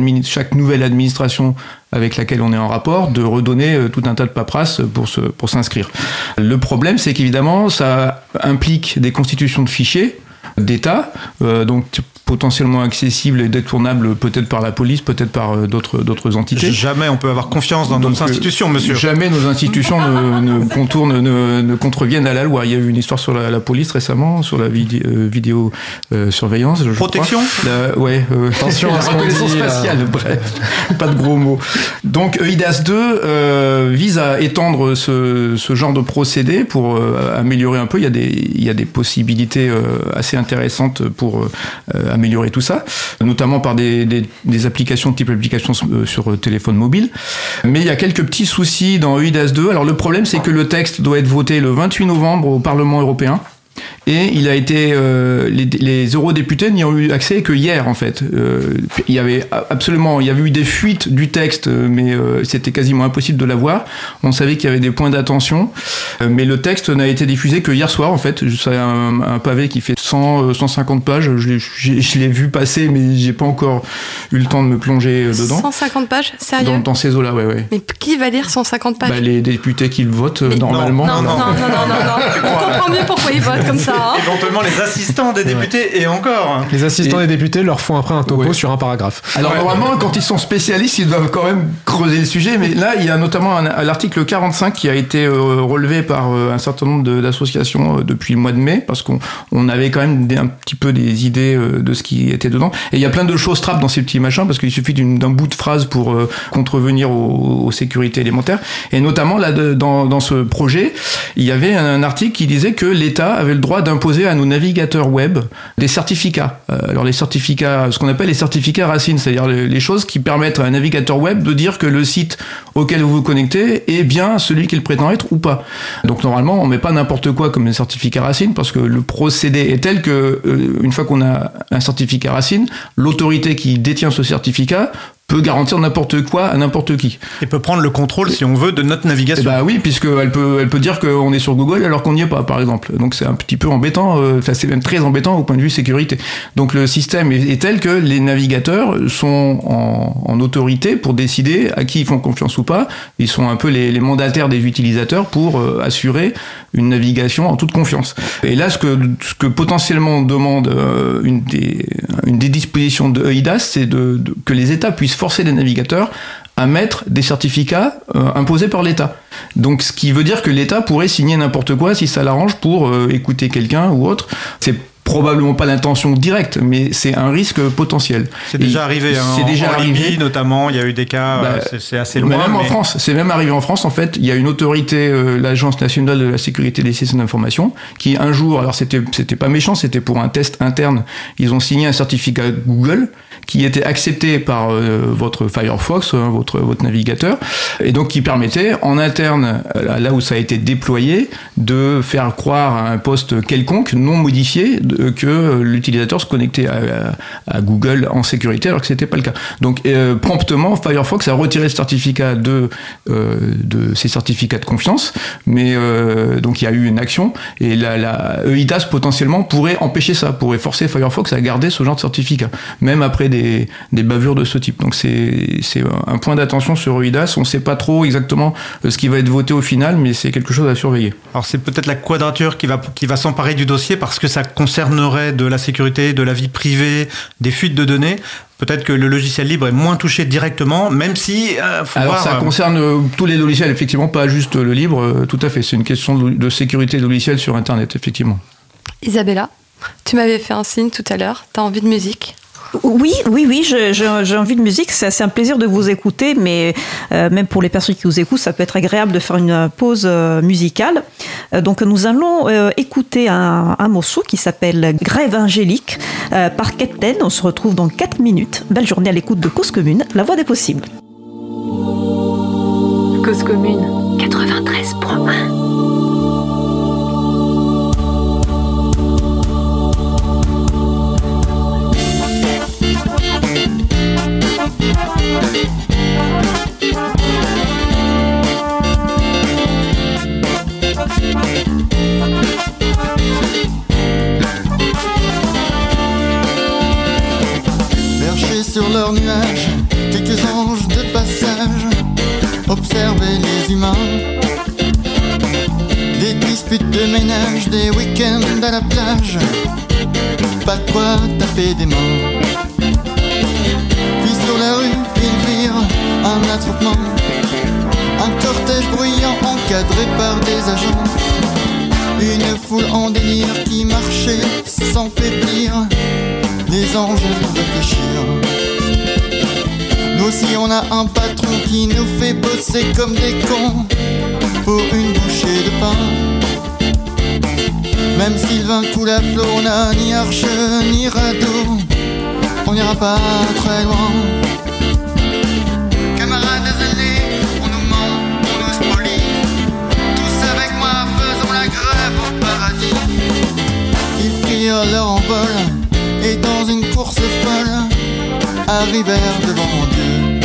nouvelle administration avec laquelle on est en rapport, de redonner euh, tout un tas de paperasses pour pour s'inscrire. Le problème, c'est qu'évidemment, ça implique des constitutions de fichiers d'État, euh, donc potentiellement accessibles et détournables peut-être par la police, peut-être par euh, d'autres d'autres entités. Jamais on peut avoir confiance dans Donc, nos institutions, euh, monsieur. Jamais nos institutions ne, ne contournent, ne, ne contreviennent à la loi. Il y a eu une histoire sur la, la police récemment, sur la vidi- euh, vidéo euh, surveillance. je Protection crois. La- ouais. euh, Attention à qu'on reconnaissance faciale. Bref, pas de gros mots. Donc EIDAS 2 euh, vise à étendre ce, ce genre de procédé pour euh, améliorer un peu. Il y a des, il y a des possibilités euh, assez intéressantes pour euh, améliorer tout ça, notamment par des, des, des applications type application euh, sur euh, téléphone mobile. Mais il y a quelques petits soucis dans EIDAS 2. Alors le problème, c'est que le texte doit être voté le 28 novembre au Parlement européen. Et il a été, euh, les, les eurodéputés n'y ont eu accès que hier en fait. Euh, il y avait absolument, il y avait eu des fuites du texte, euh, mais euh, c'était quasiment impossible de l'avoir. On savait qu'il y avait des points d'attention, euh, mais le texte n'a été diffusé que hier soir en fait. C'est un, un pavé qui fait 100, euh, 150 pages. Je l'ai- vu passer, mais j'ai pas encore eu le temps de me plonger euh, dedans. 150 pages Sérieux? Dans, dans ces eaux-là, ouais, ouais. Mais qui va lire 150 pages? Bah, les députés qui le votent euh, Mais- normalement. non, non, non, non, non, non, non. On comprend mieux pourquoi ils votent comme ça. hein. Éventuellement les assistants des députés et encore. Les assistants Et- des députés leur font après un topo Ouais. sur un paragraphe. Alors Ouais. normalement, quand ils sont spécialistes, ils doivent quand même creuser le sujet. Mais là, il y a notamment un- l'article 45 qui a été euh, relevé par euh, un certain nombre de- d'associations euh, depuis le mois de mai, parce qu'on on avait quand même des- un petit peu des idées euh, de ce qui était dedans. Et il y a plein de choses trappes dans ces petits machins, parce qu'il suffit d'une- d'un bout de phrase pour euh, contrevenir aux, aux sécurités élémentaires. Et notamment là, de- dans, dans ce projet, il y avait un, un article qui disait que l'État avait le droit d'imposer à nos navigateurs web des certificats. Euh, alors les certificats, ce qu'on appelle les certificats racines, c'est-à-dire les, choses qui permettent à un navigateur web de dire que le site auquel vous vous connectez est bien celui qu'il prétend être ou pas. Donc normalement, on met pas n'importe quoi comme un certificat racine parce que le procédé est tel que euh, une fois qu'on a un certificat racine, l'autorité qui détient ce certificat peut garantir n'importe quoi à n'importe qui. Et peut prendre le contrôle, si on veut, de notre navigation. Bah oui, puisqu'elle peut, elle peut dire qu'on est sur Google alors qu'on n'y est pas, par exemple. Donc c'est un petit peu embêtant, euh, enfin c'est même très embêtant au point de vue sécurité. Donc le système est, tel que les navigateurs sont en, autorité pour décider à qui ils font confiance ou pas. Ils sont un peu les, mandataires des utilisateurs pour euh, assurer une navigation en toute confiance. Et là, ce que, ce que potentiellement demande euh, une, des, une des dispositions de EIDAS, c'est de, que les États puissent forcer les navigateurs à mettre des certificats euh, imposés par l'État. Donc, ce qui veut dire que l'État pourrait signer n'importe quoi si ça l'arrange pour euh, écouter quelqu'un ou autre. C'est probablement pas l'intention directe, mais c'est un risque potentiel. C'est déjà arrivé. Hein, c'est déjà arrivé. notamment. Il y a eu des cas. Bah, euh, c'est assez loin. Même en France, c'est même arrivé en France. En fait, il y a une autorité, l'Agence nationale de la sécurité des systèmes d'information, qui un jour, alors c'était c'était pas méchant, c'était pour un test interne. Ils ont signé un certificat Google qui était accepté par euh, votre Firefox, hein, votre, votre navigateur, et donc qui permettait en interne, euh, là où ça a été déployé, de faire croire à un poste quelconque, non modifié, que l'utilisateur se connectait à, Google en sécurité, alors que ce n'était pas le cas. Donc euh, promptement, Firefox a retiré le certificat de, de ses certificats de confiance, mais donc il y a eu une action, et la, la EIDAS potentiellement pourrait empêcher ça, pourrait forcer Firefox à garder ce genre de certificat, même après des, bavures de ce type. Donc c'est un point d'attention sur EIDAS. On ne sait pas trop exactement euh, ce qui va être voté au final, mais c'est quelque chose à surveiller. Alors c'est peut-être la quadrature qui va, qui va s'emparer du dossier parce que ça concernerait de la sécurité, de la vie privée, des fuites de données. Peut-être que le logiciel libre est moins touché directement, même si. Euh, Alors ça euh, concerne tous les logiciels, effectivement, pas juste le libre. tout à fait. C'est une question de, de sécurité logicielle sur Internet, effectivement. Isabella, tu m'avais fait un signe tout à l'heure. Tu as envie de musique? Oui, oui, oui, j'ai envie de musique. C'est un plaisir de vous écouter, mais euh, même pour les personnes qui vous écoutent, ça peut être agréable de faire une pause euh, musicale. Euh, donc, nous allons écouter un, morceau qui s'appelle Grève angélique par Captain. On se retrouve dans 4 minutes. Belle journée à l'écoute de Cause Commune, la voix des possibles. Cause Commune 93.1 nuages, quelques anges de passage, observer les humains. Des disputes de ménage, des week-ends à la plage, pas quoi taper des mains. Puis sur la rue, ils virent un attroupement, un cortège bruyant encadré par des agents. Une foule en délire qui marchait sans faiblir, des anges réfléchir. Aussi on a un patron qui nous fait bosser comme des cons pour une bouchée de pain. Même s'il vint coule à flot, on n'a ni arche ni radeau, on n'ira pas très loin. Camarades désolés, on nous ment, on nous spolie. Tous avec moi faisons la grève au paradis. Ils prirent leur envol et dans une course folle arrivèrent devant Dieu.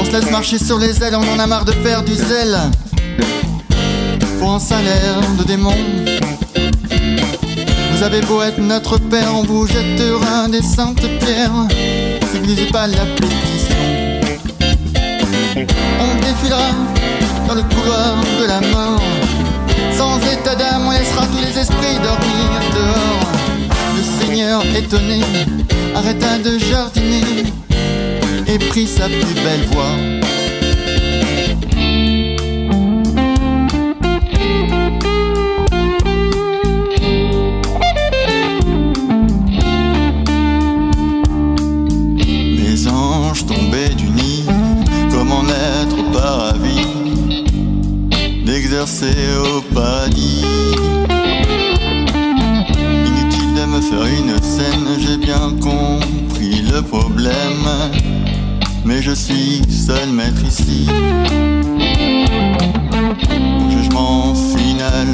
On se laisse marcher sur les ailes, on en a marre de faire du zèle pour un salaire de démon. Vous avez beau être notre père, on vous jettera des saintes pierres lisez pas la pétition. On défilera dans le couloir de la mort. Sans état d'âme, on laissera tous les esprits dormir dehors. Le Seigneur étonné arrêta de jardiner et prit sa plus belle voix. C'est au paradis. Inutile de me faire une scène, j'ai bien compris le problème. Mais je suis seul maître ici. Mon jugement final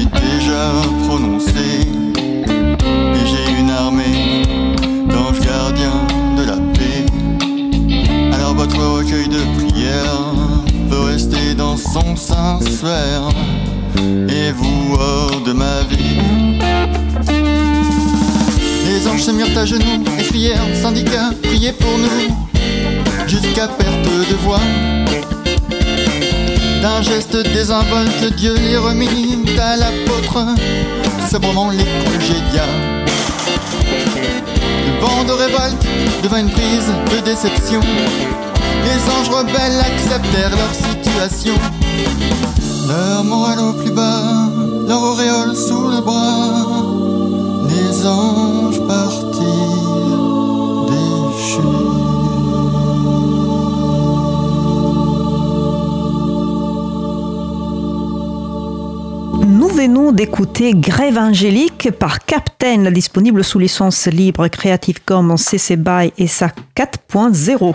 est déjà prononcé. Et j'ai une armée d'anges gardiens de la paix. Alors votre recueil de prières dans son sanctuaire. Et vous hors de ma vie. Les anges se mirent à genoux et crièrent, syndicats, priez pour nous, jusqu'à perte de voix. D'un geste désinvolte, Dieu les remit à l'apôtre, sobrement les congédia. Le vent de révolte devint une prise de déception. Les anges rebelles acceptèrent leur situation. Leur morale au plus bas, leur auréole sous le bras. Les anges partirent déchus. Nous venons d'écouter Grève angélique par Captain, disponible sous licence libre Creative Commons CC BY et SA 4.0.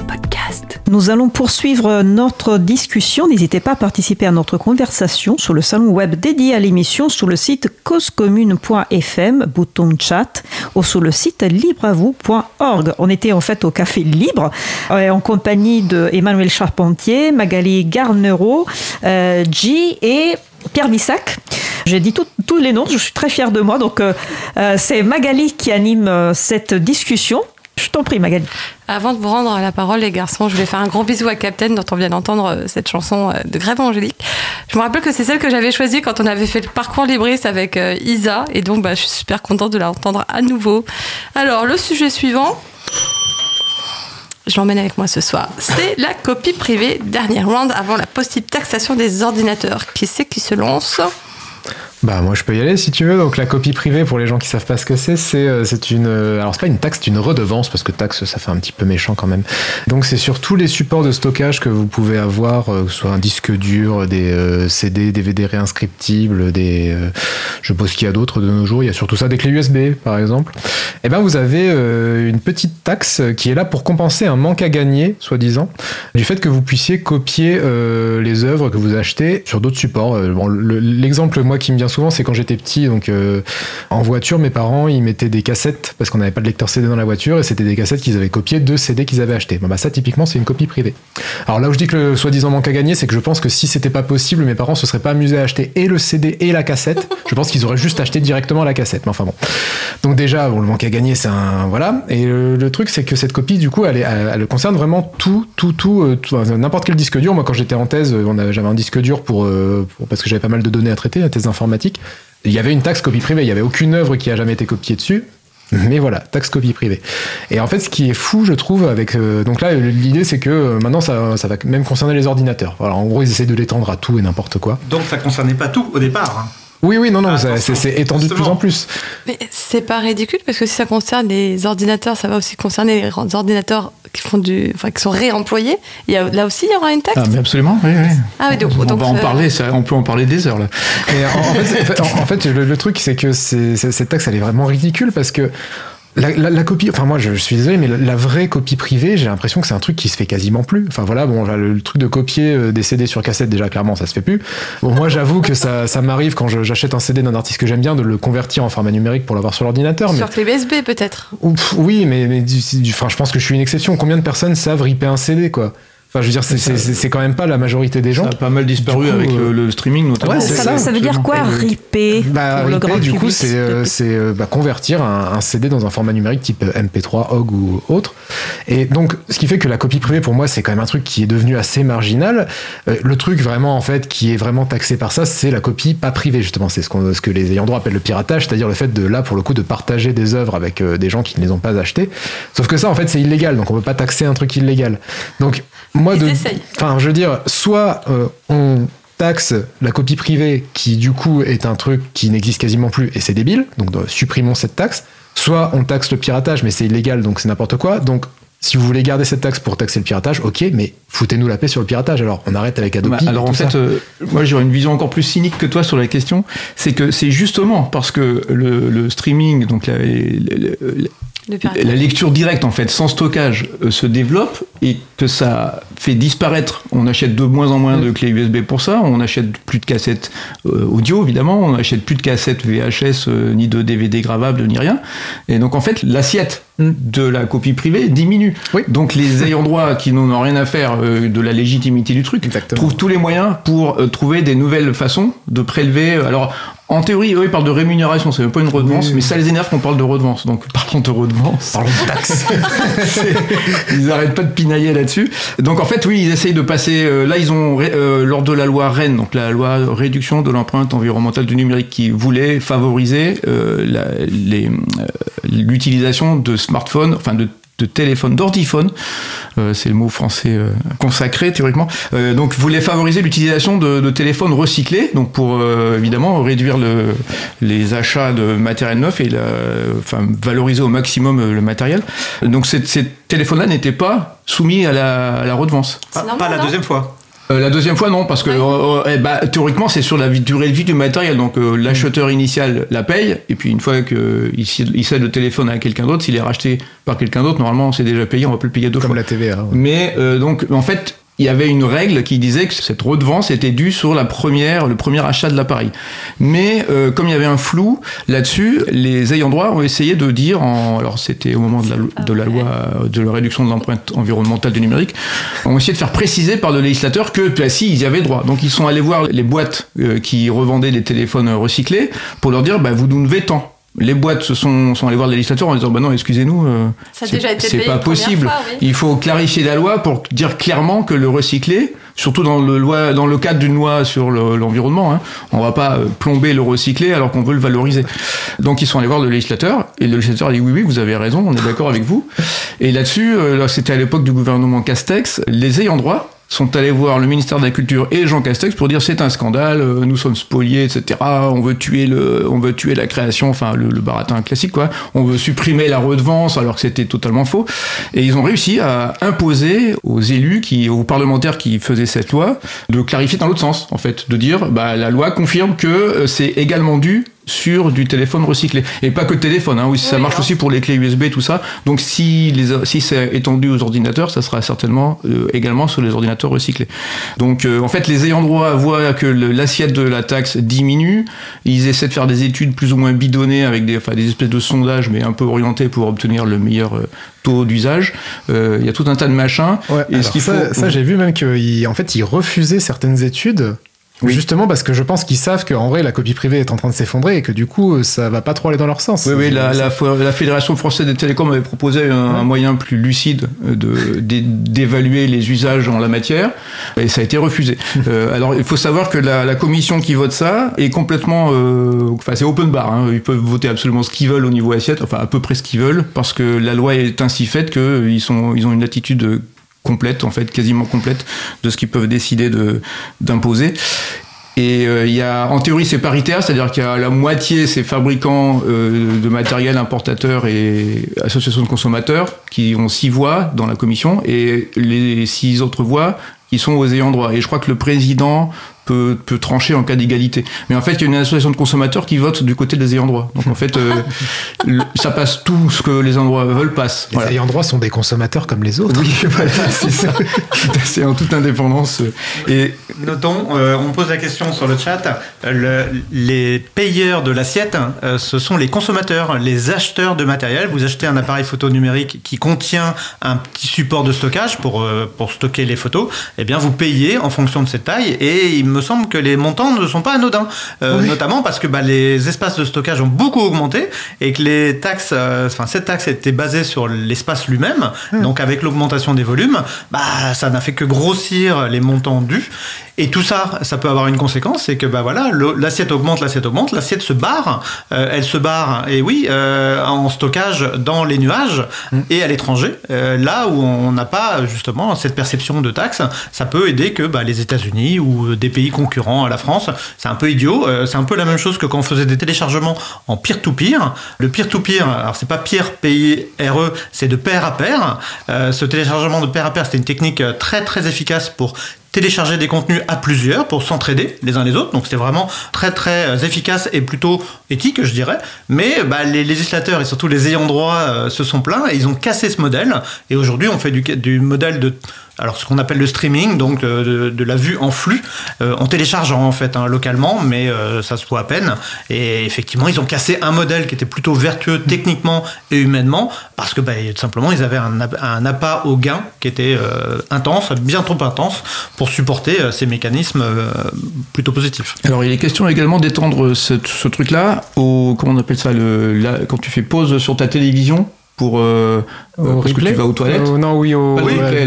Nous allons poursuivre notre discussion. N'hésitez pas à participer à notre conversation sur le salon web dédié à l'émission sur le site causecommune.fm, bouton chat, ou sur le site libreavoue.org. On était en fait au Café Libre euh, en compagnie de Emmanuel Charpentier, Magali Garnereau, euh, G et Pierre Bissac. J'ai dit tous les noms, je suis très fière de moi. Donc, euh, euh, c'est Magali qui anime cette discussion. T'en prie, Magali. Avant de vous rendre la parole, les garçons, je voulais faire un gros bisou à Captain, dont on vient d'entendre euh, cette chanson euh, de Grève Angélique. Je me rappelle que c'est celle que j'avais choisie quand on avait fait le parcours libriste avec euh, Isa, et donc bah, je suis super contente de la entendre à nouveau. Alors, le sujet suivant. Je l'emmène avec moi ce soir. C'est la copie privée, dernier round avant la possible taxation des ordinateurs. Qui c'est qui se lance? Bah moi je peux y aller si tu veux. Donc la copie privée pour les gens qui savent pas ce que c'est, c'est euh, c'est une euh, alors c'est pas une taxe, c'est une redevance parce que taxe ça fait un petit peu méchant quand même. Donc c'est sur tous les supports de stockage que vous pouvez avoir, euh, que ce soit un disque dur, des euh, CD, DVD réinscriptibles, des je suppose qu'il y a d'autres de nos jours. Il y a surtout ça des clés USB par exemple. Et ben vous avez une petite taxe qui est là pour compenser un manque à gagner, soi-disant, du fait que vous puissiez copier les œuvres que vous achetez sur d'autres supports. Bon, le- L'exemple, moi, qui me vient souvent, c'est quand j'étais petit, donc euh, en voiture, mes parents, ils mettaient des cassettes, parce qu'on n'avait pas de lecteur CD dans la voiture, et c'était des cassettes qu'ils avaient copiées de CD qu'ils avaient achetés. Bon, bah, ça, typiquement, c'est une copie privée. Alors là où je dis que le soi-disant manque à gagner, c'est que je pense que si c'était pas possible, mes parents se seraient pas amusés à acheter et le CD et la cassette. Je pense qu'ils auraient juste acheté directement la cassette. Mais enfin bon. Donc déjà, bon, le manque à gagner, c'est un voilà. Et le, le truc, c'est que cette copie, du coup, elle, est- elle, elle concerne vraiment tout, tout, tout, euh, tout, n'importe quel disque dur. Moi, quand j'étais en thèse, avait- j'avais un disque dur pour, euh, pour- parce que j'avais pas mal de données à traiter, la thèse informatique. Il y avait une taxe copie privée. Il y avait aucune œuvre qui a jamais été copiée dessus. Mais voilà, taxe copie privée. Et en fait, ce qui est fou, je trouve, avec euh, donc là, l'idée, c'est que euh, maintenant, ça, ça va même concerner les ordinateurs. Voilà, en gros, ils essaient de l'étendre à tout et n'importe quoi. Donc ça concernait pas tout au départ. hein. Oui, oui, non, non, Ah, c'est étendu de plus en plus. Mais c'est pas ridicule parce que si ça concerne les ordinateurs, ça va aussi concerner les ordinateurs qui font du, enfin, qui sont réemployés. Il y a, là aussi, il y aura une taxe. Ah, mais absolument, oui, oui. Ah oui, donc- on donc, va en euh, parler, ça, on peut en parler des heures là. En, en fait, c'est- en- en fait, le, le truc, c'est que cette taxe, elle est vraiment ridicule parce que la, la- la copie, enfin moi je, je suis désolé, mais la, la vraie copie privée, j'ai l'impression que c'est un truc qui se fait quasiment plus. Enfin voilà, bon, le, le truc de copier euh, des CD sur cassette, déjà clairement, ça se fait plus. Bon, moi j'avoue que ça, ça m'arrive quand j'achète un CD d'un artiste que j'aime bien de le convertir en format numérique pour l'avoir sur l'ordinateur. Mais Sur clé USB peut-être. Oui, mais, mais du- du- enfin, je pense que je suis une exception. Combien de personnes savent ripper un CD, quoi? Enfin, je veux dire, c'est- c'est c'est- c'est quand même pas la majorité des gens. Ça a pas mal disparu coup, avec euh, le, le streaming notamment. Ouais, c'est ça, ça, ça veut dire quoi, absolument. ripper Bah, pour le ripper, grand du coup, public, c'est euh, c'est, euh, bah, convertir un, un CD dans un format numérique type euh, MP3, OGG ou autre. Et donc, ce qui fait que la copie privée, pour moi, c'est quand même un truc qui est devenu assez marginal. Euh, le truc vraiment, en fait, qui est vraiment taxé par ça, c'est la copie pas privée, justement. C'est ce, qu'on- ce que les ayants droit appellent le piratage, c'est-à-dire le fait de, là, pour le coup, de partager des œuvres avec euh, des gens qui ne les ont pas achetées. Sauf que ça, en fait, c'est illégal, donc on peut pas taxer un truc illégal. Donc, moi, Ils de, essayent. enfin, je veux dire, soit euh, on taxe la copie privée, qui du coup est un truc qui n'existe quasiment plus et c'est débile, donc euh, supprimons cette taxe. Soit on taxe le piratage, mais c'est illégal, donc c'est n'importe quoi. Donc si vous voulez garder cette taxe pour taxer le piratage, ok, mais foutez-nous la paix sur le piratage. Alors, on arrête avec Adobe. Bah, alors en fait, euh, moi j'aurais une vision encore plus cynique que toi sur la question. C'est que c'est justement parce que le, le streaming, donc la, la lecture directe, en fait, sans stockage, euh, se développe et que ça fait disparaître. On achète de moins en moins de clés USB pour ça. On achète plus de cassettes euh, audio, évidemment. On achète plus de cassettes VHS, euh, ni de DVD gravables, ni rien. Et donc, en fait, l'assiette de la copie privée diminue. Donc, les ayants droit qui n'ont rien à faire de la légitimité du truc trouvent tous les moyens pour trouver des nouvelles façons de prélever. Alors, en théorie, eux, ils parlent de rémunération, c'est même pas une redevance, mais ça les énerve qu'on parle de redevance. Donc, parlons de redevance. Parlons de taxes. ils arrêtent pas de pinailler là-dessus. Donc, en fait, oui, ils essayent de passer. Euh, là, ils ont, euh, lors de la loi Rennes, donc la loi réduction de l'empreinte environnementale du numérique, qui voulait favoriser euh, l'utilisation de smartphones, enfin de de téléphone, d'ordiphone, euh, c'est le mot français euh, consacré théoriquement, euh, donc voulait favoriser l'utilisation de, téléphones recyclés, donc pour évidemment réduire le, les achats de matériel neuf et enfin, valoriser au maximum le matériel. Donc ces, téléphones-là n'étaient pas soumis à la, à la redevance. pas la deuxième fois. Euh, la deuxième fois, non, parce que euh, euh, eh bah, théoriquement, c'est sur la durée de vie du matériel. Donc l'acheteur initial la paye, et puis une fois qu'il il cède le téléphone à quelqu'un d'autre, s'il est racheté par quelqu'un d'autre, normalement, c'est déjà payé, on va plus le payer deux fois. Comme la TVA. Mais donc, en fait, il y avait une règle qui disait que cette redevance était due sur la première, le premier achat de l'appareil. Mais euh, comme il y avait un flou là-dessus, les ayants droit ont essayé de dire, alors c'était au moment de la, de la loi de la réduction de l'empreinte environnementale du numérique, ont essayé de faire préciser par le législateur que, bah, si, ils y avaient droit. Donc ils sont allés voir les boîtes euh, qui revendaient des téléphones recyclés pour leur dire, bah, vous nous devez tant les boîtes se sont, sont allées voir le législateur en disant bah non excusez-nous euh, c'est pas possible. il faut clarifier la loi pour dire clairement que le recyclé surtout dans le loi dans le cadre d'une loi sur l'environnement hein, on va pas euh, plomber le recyclé alors qu'on veut le valoriser. Donc ils sont allés voir le législateur et le législateur a dit oui oui vous avez raison on est d'accord avec vous. Et là-dessus euh, c'était à l'époque du gouvernement Castex les ayants droit sont allés voir le ministère de la Culture et Jean Castex pour dire c'est un scandale, euh, nous sommes spoliés, etc. On veut tuer le, on veut tuer la création, enfin le, baratin classique quoi. On veut supprimer la redevance alors que c'était totalement faux. Et ils ont réussi à imposer aux élus qui, aux parlementaires qui faisaient cette loi, de clarifier dans l'autre sens en fait, de dire bah la loi confirme que euh, c'est également dû sur du téléphone recyclé. Et pas que téléphone, hein, oui, ça marche aussi pour les clés USB, tout ça. Donc si, les, si c'est étendu aux ordinateurs, ça sera certainement euh, également sur les ordinateurs recyclés. Donc euh, en fait, les ayants droit voient que l'assiette de la taxe diminue, ils essaient de faire des études plus ou moins bidonnées avec des, enfin, des espèces de sondages, mais un peu orientés pour obtenir le meilleur euh, taux d'usage. Il y a tout un tas de machins. et ce ça, ça j'ai vu même qu'en fait, ils refusaient certaines études Justement parce que je pense qu'ils savent qu'en vrai la copie privée est en train de s'effondrer et que du coup ça va pas trop aller dans leur sens. Oui, oui la, la, Fédération française des télécoms avait proposé un, moyen plus lucide d'évaluer les usages en la matière et ça a été refusé. euh, alors il faut savoir que la, la, commission qui vote ça est complètement, euh, enfin c'est open bar, hein. ils peuvent voter absolument ce qu'ils veulent au niveau assiette, enfin à peu près ce qu'ils veulent parce que la loi est ainsi faite qu'ils ils ont une attitude complète, en fait, quasiment complète de ce qu'ils peuvent décider de, d'imposer. Et euh, il y a, en théorie, c'est paritaire, c'est-à-dire qu'il y a la moitié, c'est fabricants euh, de matériel, importateurs et associations de consommateurs qui ont six voix dans la commission, et les six autres voix qui sont aux ayants droit. Et je crois que le président peut, peut trancher en cas d'égalité. Mais en fait, il y a une association de consommateurs qui vote du côté des ayants droit. Donc en fait, euh, ça passe tout ce que les endroits veulent passe. Les ayants droit sont des consommateurs comme les autres. Oui, voilà, c'est ça. c'est en toute indépendance. Et notons, euh, on pose la question sur le chat. Le, les payeurs de l'assiette, euh, ce sont les consommateurs, les acheteurs de matériel. Vous achetez un appareil photo numérique qui contient un petit support de stockage pour, pour stocker les photos. Eh bien, vous payez en fonction de cette taille et il me semble que les montants ne sont pas anodins, euh, notamment parce que bah, les espaces de stockage ont beaucoup augmenté et que les taxes, euh, enfin cette taxe était basée sur l'espace lui-même, donc avec l'augmentation des volumes, bah ça n'a fait que grossir les montants dus. Et tout ça, ça peut avoir une conséquence, c'est que bah voilà, l'assiette augmente, l'assiette augmente, l'assiette se barre, euh, elle se barre, et oui, en stockage dans les nuages mm. et à l'étranger, là où on n'a pas justement cette perception de taxes, ça peut aider que bah, les États-Unis ou des pays pays concurrents à la France. C'est un peu idiot. Euh, c'est un peu la même chose que quand on faisait des téléchargements en peer-to-peer. Le peer-to-peer, alors c'est pas peer, P-I-R-E, c'est de pair à pair. Euh, ce téléchargement de pair à pair, c'était une technique très très efficace pour télécharger des contenus à plusieurs pour s'entraider les uns les autres. Donc c'était vraiment très très euh, efficace et plutôt éthique, je dirais. Mais bah, les législateurs et surtout les ayants droit euh, se sont plaints et ils ont cassé ce modèle. Et aujourd'hui, on fait du, modèle de alors ce qu'on appelle le streaming, donc de, la vue en flux, euh, en téléchargeant en fait hein, localement, mais euh, ça se voit à peine. Et effectivement, ils ont cassé un modèle qui était plutôt vertueux techniquement et humainement, parce que bah, simplement, ils avaient un, appât au gain qui était euh, intense, bien trop intense, pour supporter ces mécanismes plutôt positifs. Alors il est question également d'étendre ce, truc-là au, comment on appelle ça, le, quand tu fais pause sur ta télévision pour euh, euh que tu vas aux toilettes. non, oui, au,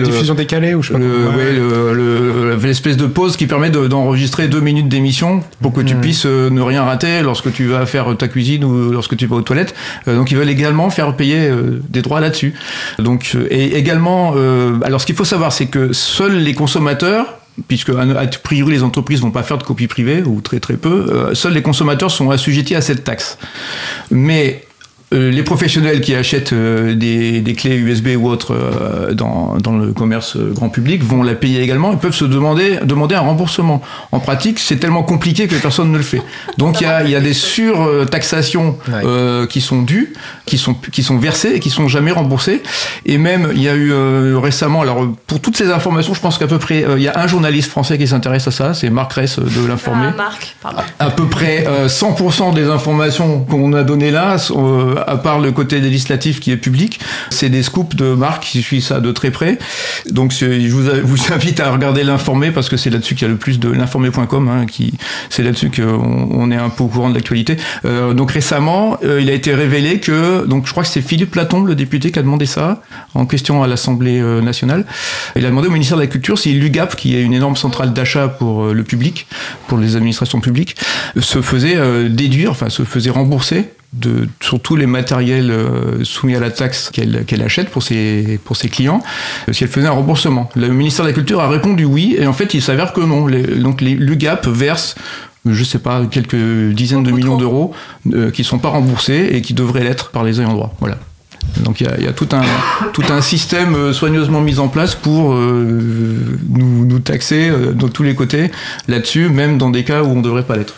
diffusion décalée ou je sais pas. l'espèce de pause qui permet d'enregistrer deux minutes d'émission pour que tu puisses euh, ne rien rater lorsque tu vas faire ta cuisine ou lorsque tu vas aux toilettes. Euh, donc ils veulent également faire payer des droits là-dessus. Donc et également, alors ce qu'il faut savoir, c'est que seuls les consommateurs puisque a priori les entreprises vont pas faire de copie privée ou très très peu, seuls les consommateurs sont assujettis à cette taxe. Mais euh, les professionnels qui achètent euh, des, clés USB ou autres euh, dans, le commerce grand public vont la payer également Ils peuvent se demander, demander un remboursement. En pratique, c'est tellement compliqué que personne ne le fait. Donc il y a, y a, des surtaxations qui sont dues, qui sont, qui sont versées et qui sont jamais remboursées. Et même, il y a eu récemment, alors pour toutes ces informations, je pense qu'à peu près, il y a un journaliste français qui s'intéresse à ça, c'est Marc Ress de. Ah, Marc, pardon. À, peu près 100% des informations qu'on a données là à part le côté législatif qui est public, c'est des scoops de Marc qui suit ça de très près. Donc je vous, invite à regarder l'informé parce que c'est là-dessus qu'il y a le plus de l'informé.com, hein, qui c'est là-dessus qu'on on est un peu au courant de l'actualité. Euh, donc récemment, euh, il a été révélé que donc je crois que c'est Philippe Platon, le député, qui a demandé ça en question à l'Assemblée euh, nationale. Il a demandé au ministère de la Culture si l'UGAP, qui est une énorme centrale d'achat pour le public, pour les administrations publiques, se faisait déduire, enfin se faisait rembourser de, sur tous les matériels euh, soumis à la taxe qu'elle achète pour ses, pour ses clients, euh, si elle faisait un remboursement. Le ministère de la Culture a répondu oui, et en fait, il s'avère que non. donc, l'UGAP verse je sais pas, quelques dizaines de millions d'euros euh, qui sont pas remboursés et qui devraient l'être par les ayants droit. Voilà. Donc il y a, tout, un, tout un système soigneusement mis en place pour nous, nous taxer de tous les côtés là-dessus, même dans des cas où on ne devrait pas l'être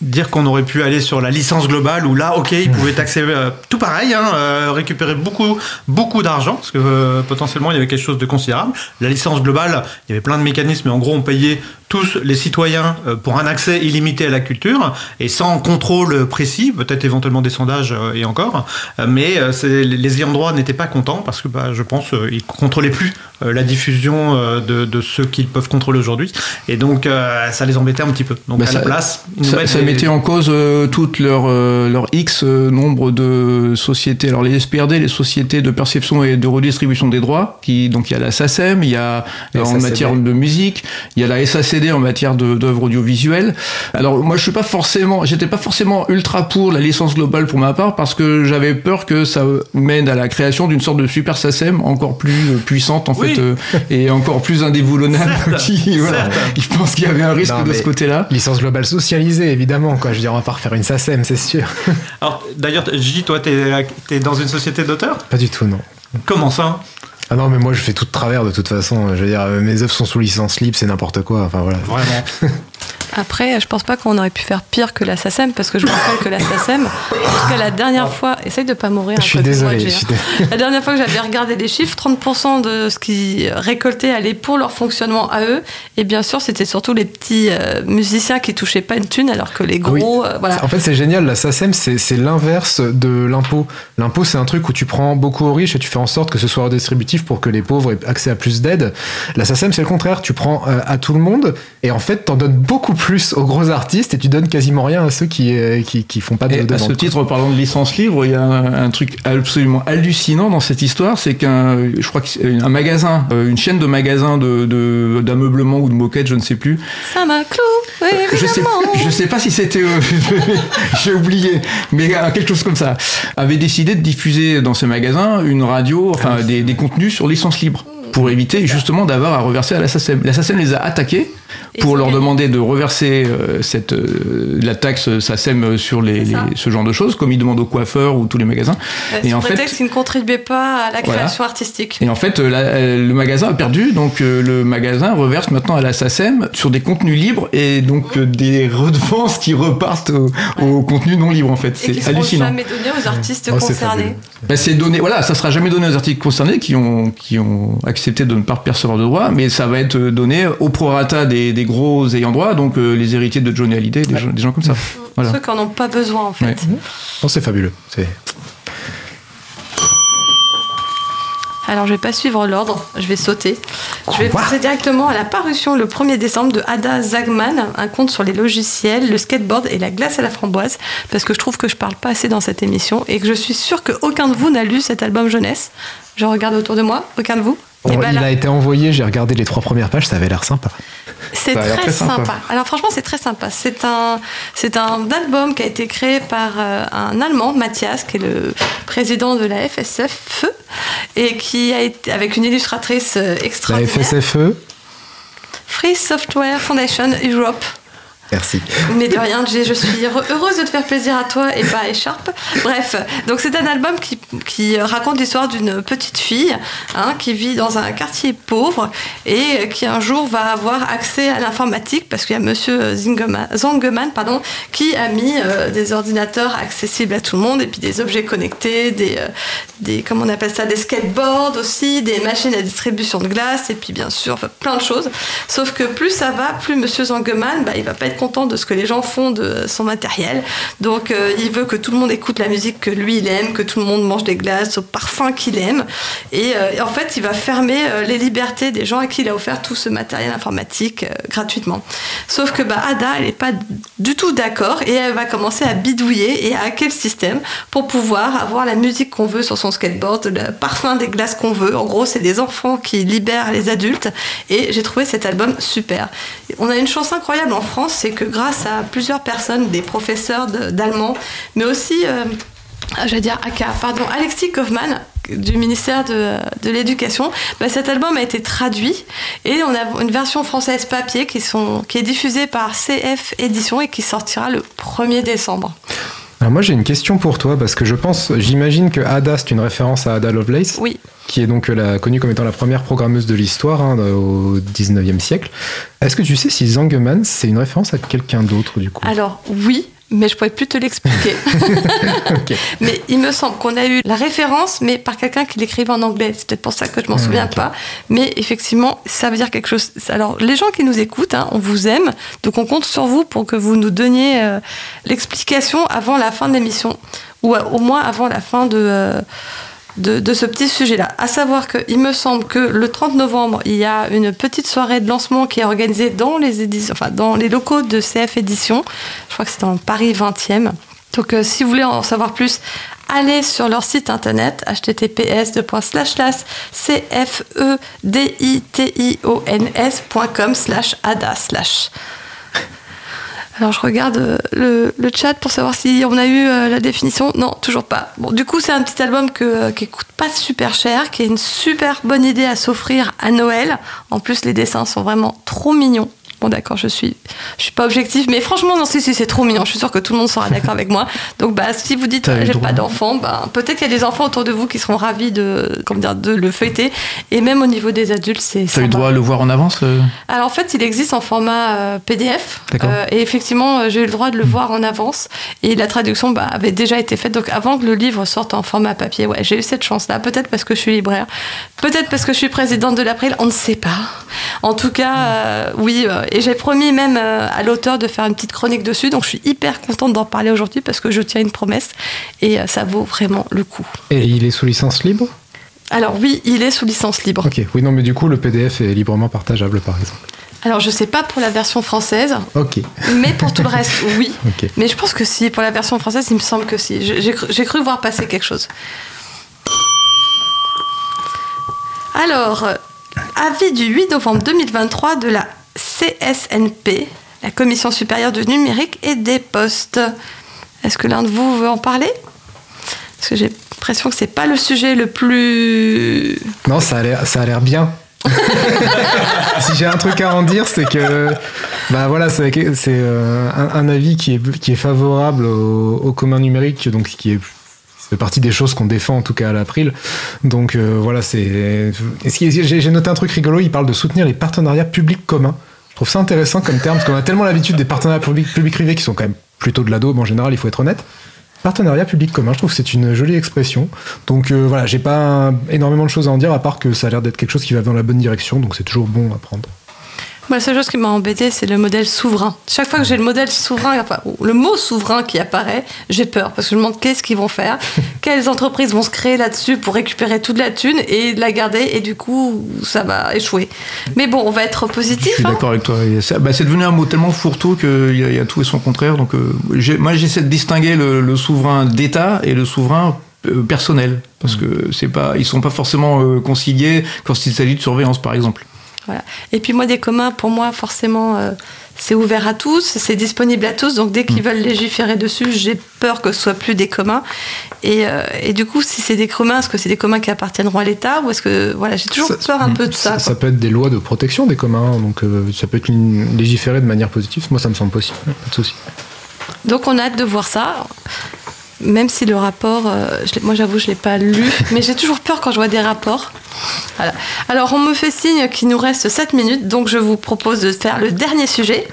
dire qu'on aurait pu aller sur la licence globale où là, ok, ils pouvaient taxer euh, tout pareil, hein, euh, récupérer beaucoup, beaucoup d'argent parce que euh, potentiellement il y avait quelque chose de considérable. La licence globale, il y avait plein de mécanismes, mais en gros on payait tous les citoyens pour un accès illimité à la culture et sans contrôle précis, peut-être éventuellement des sondages et encore. Mais les ayants droit n'étaient pas contents parce que bah, je pense qu'ils contrôlaient plus la diffusion de, de ceux qu'ils peuvent contrôler aujourd'hui et donc ça les embêtait un petit peu. Donc bah, à la place, ça mettait en cause euh, toutes leur, euh, leur X euh, nombre de sociétés. Alors les SPRD, les sociétés de perception et de redistribution des droits, qui donc il y a la SACEM, il y a en matière de musique, il y a la SACD en matière d'œuvres audiovisuelles. Alors moi je suis pas forcément, j'étais pas forcément ultra pour la licence globale pour ma part parce que j'avais peur que ça mène à la création d'une sorte de super SACEM encore plus puissante en fait et encore plus indéboulonnable. Qui, voilà, je pense qu'il y avait un risque de ce côté-là. Licence globale socialisée évidemment, quoi. Je veux dire, on va pas refaire une SACEM, c'est sûr. Alors, d'ailleurs, J, toi, t'es es dans une société d'auteurs? Pas du tout, non. Comment ça? Ah non, mais moi je fais tout de travers de toute façon. Je veux dire, mes œuvres sont sous licence libre, c'est n'importe quoi. Enfin voilà. Vraiment. Après, je pense pas qu'on aurait pu faire pire que la SACEM, parce que je me rappelle que la SACEM, en tout cas la dernière fois, essaye de pas mourir. Je suis désolé. La dernière fois que j'avais regardé les chiffres, 30% de ce qu'ils récoltaient allait pour leur fonctionnement à eux. Et bien sûr, c'était surtout les petits euh, musiciens qui touchaient pas une thune, alors que les gros. Euh, voilà. En fait, c'est génial. La SACEM, c'est l'inverse de l'impôt. L'impôt, c'est un truc où tu prends beaucoup aux riches et tu fais en sorte que ce soit redistributif pour que les pauvres aient accès à plus d'aide. La SACEM, c'est le contraire. Tu prends euh, à tout le monde et en fait, t'en donnes beaucoup plus aux gros artistes et tu donnes quasiment rien à ceux qui, euh, qui, qui font pas de, et À ce titre, parlant de licence libre, il y a un, truc absolument hallucinant dans cette histoire, c'est qu'un, je crois qu'un magasin, euh, une chaîne de magasins de, d'ameublement ou de moquettes, je ne sais plus. Ça m'a clou, je sais, je sais pas si c'était, euh, j'ai oublié, mais quelque chose comme ça, avait décidé de diffuser dans ces magasins une radio, enfin des, des contenus sur licence libre. Pour éviter justement d'avoir à reverser à la SACEM. La SACEM les a attaqués pour ils leur demander de reverser euh, cette, euh, la taxe SACEM sur les, ce genre de choses, comme ils demandent aux coiffeurs ou tous les magasins. Euh, Et en fait- prétexte qu'ils ne contribuaient pas à la Voilà. création artistique. Et en fait, euh, la- euh, le magasin a perdu, donc euh, le magasin reverse maintenant à la SACEM sur des contenus libres et donc euh, des redevances qui repartent au, au contenu non libre en fait. C'est hallucinant. jamais donnés aux artistes Oh, concernés. Bah, c'est donné, voilà, ça sera jamais donné aux articles concernés qui ont, qui ont accepté de ne pas percevoir de droits, mais ça va être donné au prorata des, des gros ayants droit, donc euh, les héritiers de Johnny Hallyday, des, gens, des gens comme ça. Voilà. Ceux qui n'en ont pas besoin, en fait. Ouais. Non, c'est fabuleux. C'est- Alors, je vais pas suivre l'ordre, je vais sauter. Je vais passer directement à la parution le 1er décembre de Ada Zagman, un conte sur les logiciels, le skateboard et la glace à la framboise, parce que je trouve que je parle pas assez dans cette émission et que je suis sûre qu'aucun de vous n'a lu cet album jeunesse. Je regarde autour de moi, aucun de vous? Et Oh, ben il là, a été envoyé, j'ai regardé les trois premières pages, ça avait l'air sympa. C'est très, très sympa. sympa. Alors franchement, c'est très sympa. C'est un, c'est un album qui a été créé par euh, un Allemand, Mathias, qui est le président de la FSF, et qui a été avec une illustratrice euh, La extraordinaire. FSFE, Free Software Foundation Europe. Merci. Mais de rien, je suis heure- heureuse de te faire plaisir à toi et pas à Écharpe. Bref, donc c'est un album qui, qui raconte l'histoire d'une petite fille hein, qui vit dans un quartier pauvre et qui un jour va avoir accès à l'informatique parce qu'il y a monsieur Zangeman pardon, qui a mis euh, des ordinateurs accessibles à tout le monde et puis des objets connectés, des, euh, des comment on appelle ça, des skateboards aussi, des machines à distribution de glace et puis bien sûr plein de choses. Sauf que plus ça va, plus monsieur Zangeman, bah, il va pas être content de ce que les gens font de son matériel. Donc euh, il veut que tout le monde écoute la musique que lui il aime, que tout le monde mange des glaces au parfum qu'il aime. Et, euh, en fait, il va fermer euh, les libertés des gens à qui il a offert tout ce matériel informatique gratuitement. Sauf que bah, Ada, elle n'est pas du tout d'accord et elle va commencer à bidouiller et à hacker le système pour pouvoir avoir la musique qu'on veut sur son skateboard, le parfum des glaces qu'on veut. En gros, c'est des enfants qui libèrent les adultes et j'ai trouvé cet album super. On a une chance incroyable en France, c'est que grâce à plusieurs personnes, des professeurs d'allemand, mais aussi, euh, ah, j'allais dire Aka, pardon, Alexis Kaufmann du ministère de, l'Éducation, bah, cet album a été traduit et on a une version française papier qui est diffusée par CF Édition et qui sortira le 1er décembre. Alors moi j'ai une question pour toi parce que je pense, j'imagine que Ada c'est une référence à Ada Lovelace, Oui. qui est donc la, connue comme étant la première programmeuse de l'histoire hein, au 19e siècle. Est-ce que tu sais si Zangeman c'est une référence à quelqu'un d'autre du coup? Alors oui, mais je pourrais plus te l'expliquer. Mais il me semble qu'on a eu la référence, mais par quelqu'un qui l'écrivait en anglais. C'est peut-être pour ça que je m'en Ah, souviens pas. Mais effectivement, ça veut dire quelque chose. Alors, les gens qui nous écoutent, hein, on vous aime, donc on compte sur vous pour que vous nous donniez euh, l'explication avant la fin de l'émission, ou euh, au moins avant la fin de. euh, de, ce petit sujet-là. À savoir qu'il me semble que le 30 novembre, il y a une petite soirée de lancement qui est organisée dans les, éditions, enfin, dans les locaux de CF Édition. Je crois que c'est dans Paris 20e. Donc, euh, si vous voulez en savoir plus, allez sur leur site internet https Alors je regarde euh, le, chat pour savoir si on a eu euh, la définition. Non, toujours pas. Bon, du coup, c'est un petit album que, euh, qui coûte pas super cher, qui est une super bonne idée à s'offrir à Noël. En plus, les dessins sont vraiment trop mignons. Bon, d'accord, je suis, je suis pas objective, mais franchement, non, si, si, c'est trop mignon. Je suis sûre que tout le monde sera d'accord avec moi. Donc, bah, si vous dites, j'ai pas d'enfants, bah, peut-être qu'il y a des enfants autour de vous qui seront ravis de, comment dire, de le feuilleter. Et même au niveau des adultes, c'est. T'as eu sympa. droit à le voir en avance euh? Alors en fait, il existe en format euh, PDF. D'accord. Euh, et effectivement, euh, j'ai eu le droit de le voir en avance. Et la traduction bah, avait déjà été faite. Donc avant que le livre sorte en format papier, ouais, j'ai eu cette chance-là. Peut-être parce que je suis libraire. Peut-être parce que je suis présidente de l'April. On ne sait pas. En tout cas, euh, oui. Et j'ai promis même euh, à l'auteur de faire une petite chronique dessus. Donc je suis hyper contente d'en parler aujourd'hui parce que je tiens une promesse. Et euh, ça vaut vraiment le coup. Et il est sous licence libre? Alors oui, il est sous licence libre. Ok, oui, non, mais du coup, le PDF est librement partageable, par exemple. Alors je sais pas pour la version française. Ok, Mais pour tout le reste, oui. ok. Mais je pense que si, pour la version française, il me semble que si. Je- J'ai cru, j'ai cru voir passer quelque chose. Alors, euh, avis du 8 novembre 2023 de la CSNP, la Commission supérieure du numérique et des postes. Est-ce que l'un de vous veut en parler? Parce que j'ai l'impression que c'est pas le sujet le plus. Non, ça a l'air, ça a l'air bien. si j'ai un truc à en dire, c'est que bah voilà, c'est c'est, euh, un, un avis qui est qui est favorable au, au commun numérique, donc qui est fait partie des choses qu'on défend en tout cas à l'April. Donc euh, voilà, c'est. j'ai noté un truc rigolo. Il parle de soutenir les partenariats publics communs. Je trouve ça intéressant comme terme parce qu'on a tellement l'habitude des partenariats privés qui sont quand même plutôt de la daube en général. Il faut être honnête. Partenariat public commun, je trouve que c'est une jolie expression. Donc euh, voilà, j'ai pas énormément de choses à en dire à part que ça a l'air d'être quelque chose qui va dans la bonne direction, donc c'est toujours bon à prendre. Moi, la seule chose qui m'a embêté, c'est le modèle souverain. Chaque fois que j'ai le modèle souverain, enfin, le mot souverain qui apparaît, j'ai peur parce que je me demande qu'est-ce qu'ils vont faire, quelles entreprises vont se créer là-dessus pour récupérer toute la thune et la garder, et du coup, ça va échouer. Mais bon, on va être Je positif. suis hein. d'accord avec toi. Bah, c'est devenu un mot tellement fourre-tout qu'il y, y a tout et son contraire. Donc, euh, moi, j'essaie de distinguer le, le souverain d'État et le souverain euh, personnel, parce que c'est pas, ils sont pas forcément euh, conciliés quand il s'agit de surveillance, par exemple. Voilà. Et puis moi, des communs, pour moi, forcément, euh, c'est ouvert à tous, c'est disponible à tous. Donc dès qu'ils veulent légiférer dessus, j'ai peur que ce soit plus des communs. Et, euh, et du coup, si c'est des communs, est-ce que c'est des communs qui appartiendront à l'État ou est-ce que voilà, j'ai toujours peur un peu de ça. Ça, peut être des lois de protection des communs, donc euh, ça peut être légiféré de manière positive. Moi, ça me semble possible, pas de souci. Donc on a hâte de voir ça. Même si le rapport, euh, je moi j'avoue, je ne l'ai pas lu, mais j'ai toujours peur quand je vois des rapports. Voilà. Alors on me fait signe qu'il nous reste 7 minutes, donc je vous propose de faire le dernier sujet.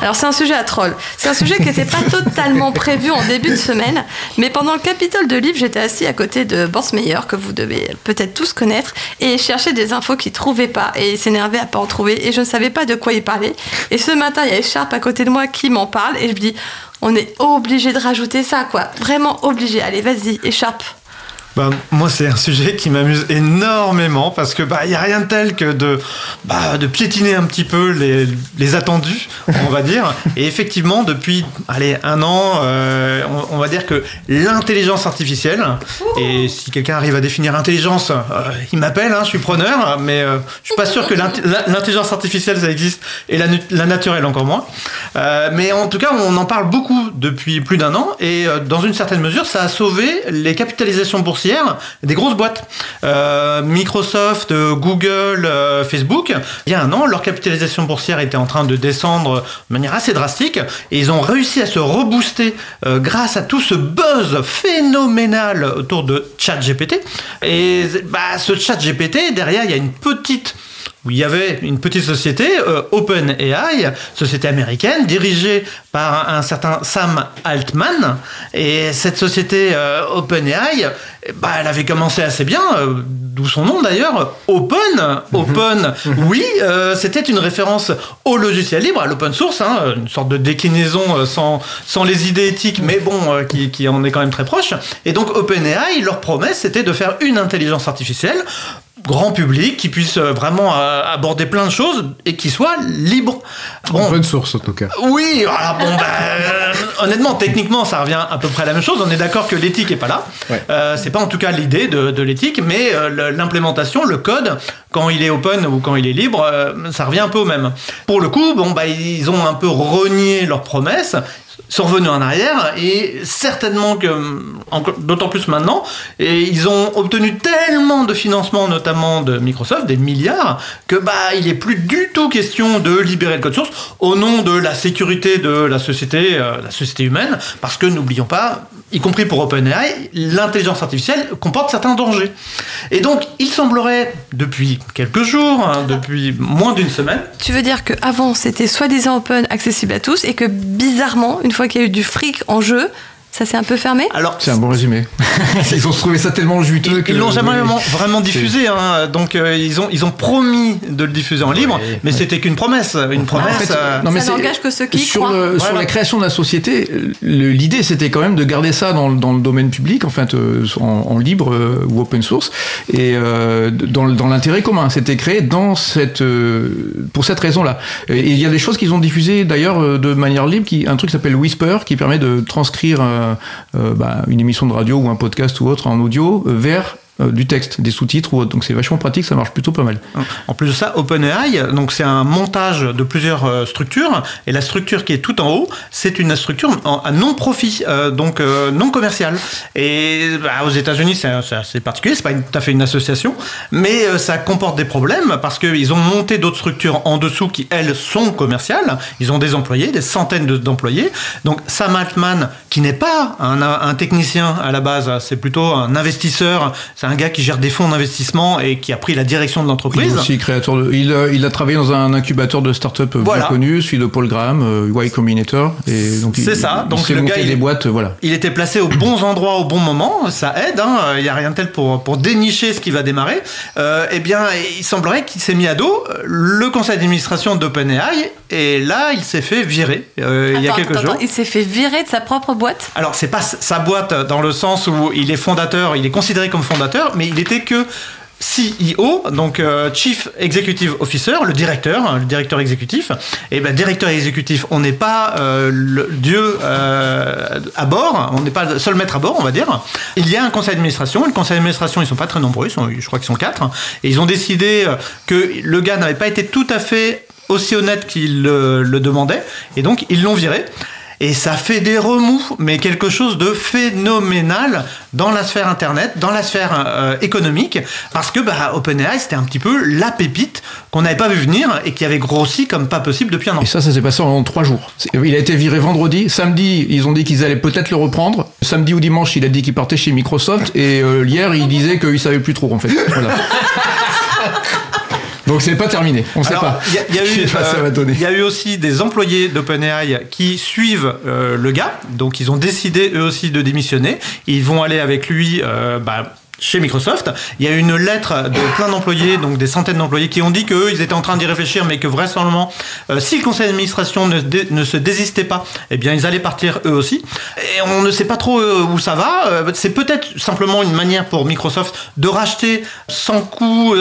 Alors c'est un sujet à troll. C'est un sujet qui n'était pas totalement prévu en début de semaine, mais pendant le Capitole de Livre, j'étais assis à côté de Borsmeyer, que vous devez peut-être tous connaître, et cherchait des infos qu'il trouvait pas, et il s'énervait à pas en trouver, et je ne savais pas de quoi il parlait. Et ce matin, il y a Écharpe à côté de moi qui m'en parle, et je me dis, on est obligé de rajouter ça, quoi. Vraiment obligé. Allez, vas-y, Écharpe. Bah, moi, c'est un sujet qui m'amuse énormément parce que bah a rien de tel que de bah, de piétiner un petit peu les, les attendus, on va dire. Et effectivement, depuis allez un an, euh, on, va dire que l'intelligence artificielle. Et si quelqu'un arrive à définir intelligence, euh, il m'appelle, hein, je suis preneur. Mais euh, je suis pas sûr que l'int- l'intelligence artificielle ça existe et la, la naturelle encore moins. Euh, mais en tout cas, on en parle beaucoup depuis plus d'un an et dans une certaine mesure, ça a sauvé les capitalisations boursières des grosses boîtes. Euh, Microsoft, euh, Google, euh, Facebook, il y a un an, leur capitalisation boursière était en train de descendre de manière assez drastique et ils ont réussi à se rebooster grâce à tout ce buzz phénoménal autour de ChatGPT. Et bah, ce ChatGPT, derrière, il y a une petite où il y avait une petite société, euh, OpenAI, société américaine, dirigée par un, un certain Sam Altman. Et cette société euh, OpenAI, bah, elle avait commencé assez bien, euh, d'où son nom d'ailleurs, Open. Open, oui, euh, c'était une référence au logiciel libre, à l'open source, hein, une sorte de déclinaison sans, sans les idées éthiques, mais bon, qui, qui en est quand même très proche. Et donc OpenAI, leur promesse, c'était de faire une intelligence artificielle grand public qui puisse euh, vraiment euh, aborder plein de choses et qui soit libre. Bon, Bonne source en tout cas. oui, alors bon, bah, euh, honnêtement, techniquement, ça revient à peu près à la même chose. On est d'accord que l'éthique est pas là. Ouais. Euh, c'est pas en tout cas l'idée de, de l'éthique, mais euh, l'implémentation, le code, quand il est open ou quand il est libre, euh, ça revient un peu au même. Pour le coup, bon, bah, ils ont un peu renié leurs promesses sont revenus en arrière et certainement que d'autant plus maintenant et ils ont obtenu tellement de financement notamment de Microsoft des milliards que bah il est plus du tout question de libérer le code source au nom de la sécurité de la société euh, la société humaine parce que n'oublions pas y compris pour OpenAI l'intelligence artificielle comporte certains dangers. Et donc il semblerait depuis quelques jours hein, depuis moins d'une semaine Tu veux dire qu'avant, c'était soi-disant open, accessible à tous, et que bizarrement, une fois qu'il y a eu du fric en jeu, ça s'est un peu fermé alors C'est un bon résumé. Ils ont trouvé ça tellement juteux Ils- que. Ils l'ont jamais oui. vraiment, diffusé, hein. donc euh, ils, ont, ils ont promis de le diffuser en libre, mais c'était qu'une promesse. Une promesse. En fait, euh, non, mais Ça n'engage que ceux qui sur, croient. le- sur Voilà. la création de la société, le- l'idée c'était quand même de garder ça dans, le- dans le domaine public, en fait, euh, en, en libre euh, ou open source, et euh, dans, l'intérêt commun. C'était créé dans cette, euh, pour cette raison-là. Et il y a des choses qu'ils ont diffusées d'ailleurs de manière libre, qui, un truc qui s'appelle Whisper, qui permet de transcrire bah, une émission de radio ou un podcast ou autre en audio euh, vers euh, du texte, des sous-titres. Donc c'est vachement pratique, ça marche plutôt pas mal. En plus de ça, OpenAI, donc c'est un montage de plusieurs euh, structures, et la structure qui est tout en haut, c'est une structure à non profit, euh, donc non commerciale. Et bah, aux États-Unis, c'est assez particulier, c'est pas tout à fait une association, mais ça comporte des problèmes parce qu'ils ont monté d'autres structures en dessous qui elles sont commerciales. Ils ont des employés, des centaines d'employés. Donc Sam Altman, qui n'est pas un, un, technicien à la base, c'est plutôt un investisseur. C'est un gars qui gère des fonds d'investissement et qui a pris la direction de l'entreprise. Il est aussi créateur de, il, a, il a travaillé dans un incubateur de start-up bien connu, celui de Paul Graham, euh, Y Combinator. Et donc c'est ça. Donc le gars, il, des boîtes, voilà. Il était placé aux bons endroits au bon moment. Ça aide. Hein. Il n'y a rien de tel pour pour dénicher ce qui va démarrer. Euh, eh bien, il semblerait qu'il s'est mis à dos le conseil d'administration d'OpenAI et là, il s'est fait virer euh, il y a quelques jours. il s'est fait virer de sa propre boîte? Alors c'est pas sa boîte dans le sens où il est fondateur, il est considéré comme fondateur, mais il était que CEO, donc euh, Chief Executive Officer, le directeur, hein, le directeur exécutif. Et ben directeur exécutif, on n'est pas euh, le dieu euh, à bord, on n'est pas le seul maître à bord, on va dire. Il y a un conseil d'administration. Le conseil d'administration, ils sont pas très nombreux, je crois qu'ils sont quatre, et ils ont décidé que le gars n'avait pas été tout à fait aussi honnête qu'il le demandait, et donc ils l'ont viré et ça fait des remous, mais quelque chose de phénoménal dans la sphère internet, dans la sphère euh, économique, parce que bah, OpenAI c'était un petit peu la pépite qu'on n'avait pas vu venir et qui avait grossi comme pas possible depuis un an. Et ça, ça s'est passé en trois jours. Il a été viré vendredi, samedi ils ont dit qu'ils allaient peut-être le reprendre, samedi ou dimanche il a dit qu'il partait chez Microsoft et euh, hier il disait qu'il savait plus trop en fait. Voilà. Donc c'est pas terminé, on sait pas. Il y, a eu aussi des employés d'OpenAI qui suivent euh, le gars, donc ils ont décidé eux aussi de démissionner. Ils vont aller avec lui euh, bah, chez Microsoft. Il y a une lettre de plein d'employés, donc des centaines d'employés, qui ont dit qu'eux, ils étaient en train d'y réfléchir, mais que vraisemblablement, euh, si le conseil d'administration ne, se désistait pas, eh bien, ils allaient partir eux aussi. Et on ne sait pas trop euh, où ça va. Euh, c'est peut-être simplement une manière pour Microsoft de racheter sans coût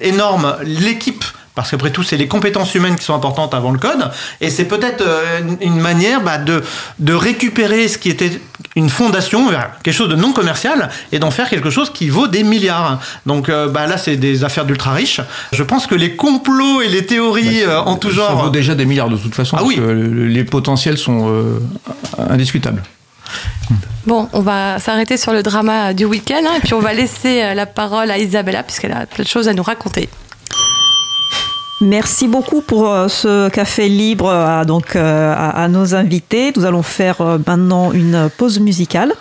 énorme l'équipe parce qu'après tout, c'est les compétences humaines qui sont importantes avant le code. Et c'est peut-être euh, une manière bah, de, de récupérer ce qui était une fondation quelque chose de non commercial et d'en faire quelque chose qui vaut des milliards. Donc euh, bah, là, c'est des affaires d'ultra riches. Je pense que les complots et les théories bah, euh, en tout genre. Ça vaut déjà des milliards de toute façon, ah parce que les potentiels sont indiscutables. Bon, on va s'arrêter sur le drama du week-end hein, et puis on va laisser la parole à Isabella puisqu'elle a plein de choses à nous raconter. Merci beaucoup pour euh, ce café libre à, donc, euh, à nos invités. Nous allons faire euh, maintenant une pause musicale.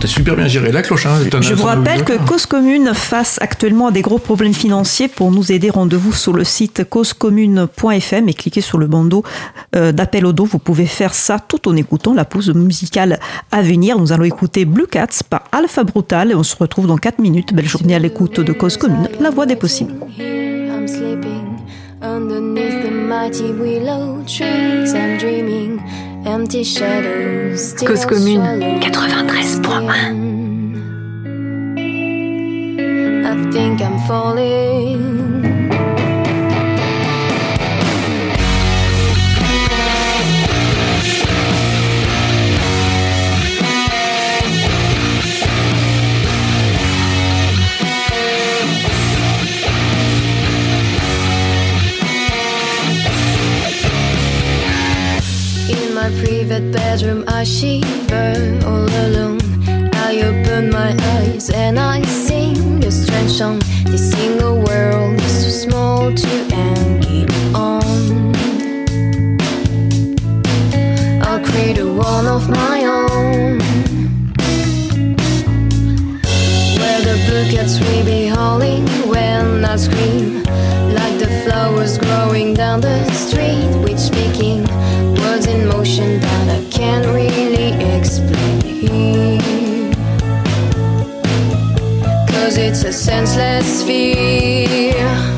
T'as super bien géré la cloche. Hein, Je vous rappelle que Cause Commune face actuellement à des gros problèmes financiers. Pour nous aider, rendez-vous sur le site causecommune.fm et cliquez sur le bandeau euh, d'appel au dos. Vous pouvez faire ça tout en écoutant la pause musicale à venir. Nous allons écouter Blue Cats par Alpha Brutal et on se retrouve dans 4 minutes. Belle journée à l'écoute de Cause Commune, la voix des possibles. Empty shadows, Cause commune 93.1 I think I'm falling my private bedroom, I shiver all alone. I open my eyes and I sing a strange song. This single world is too small to hang on. I'll create a one of my own. Where the buckets will be hauling when I scream. Like the flowers growing down the street, which speaking words in motion that I can't really explain. Cause it's a senseless fear.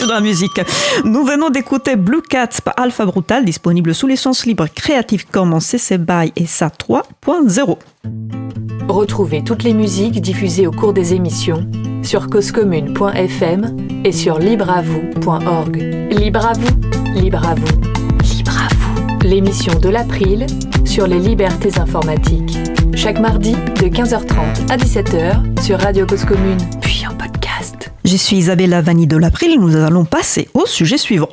Sur la musique. Nous venons d'écouter Blue Cats par Alpha Brutal, disponible sous licence libre Creative Commons CC BY et SA 3.0. Retrouvez toutes les musiques diffusées au cours des émissions sur causecommune.fm et sur libreavoue.org. Libre à vous, libre à vous, libre à vous. L'émission de l'April sur les libertés informatiques. Chaque mardi de 15h30 à 17h sur Radio Cause Commune. Je suis Isabella Vanni de l'April. Nous allons passer au sujet suivant.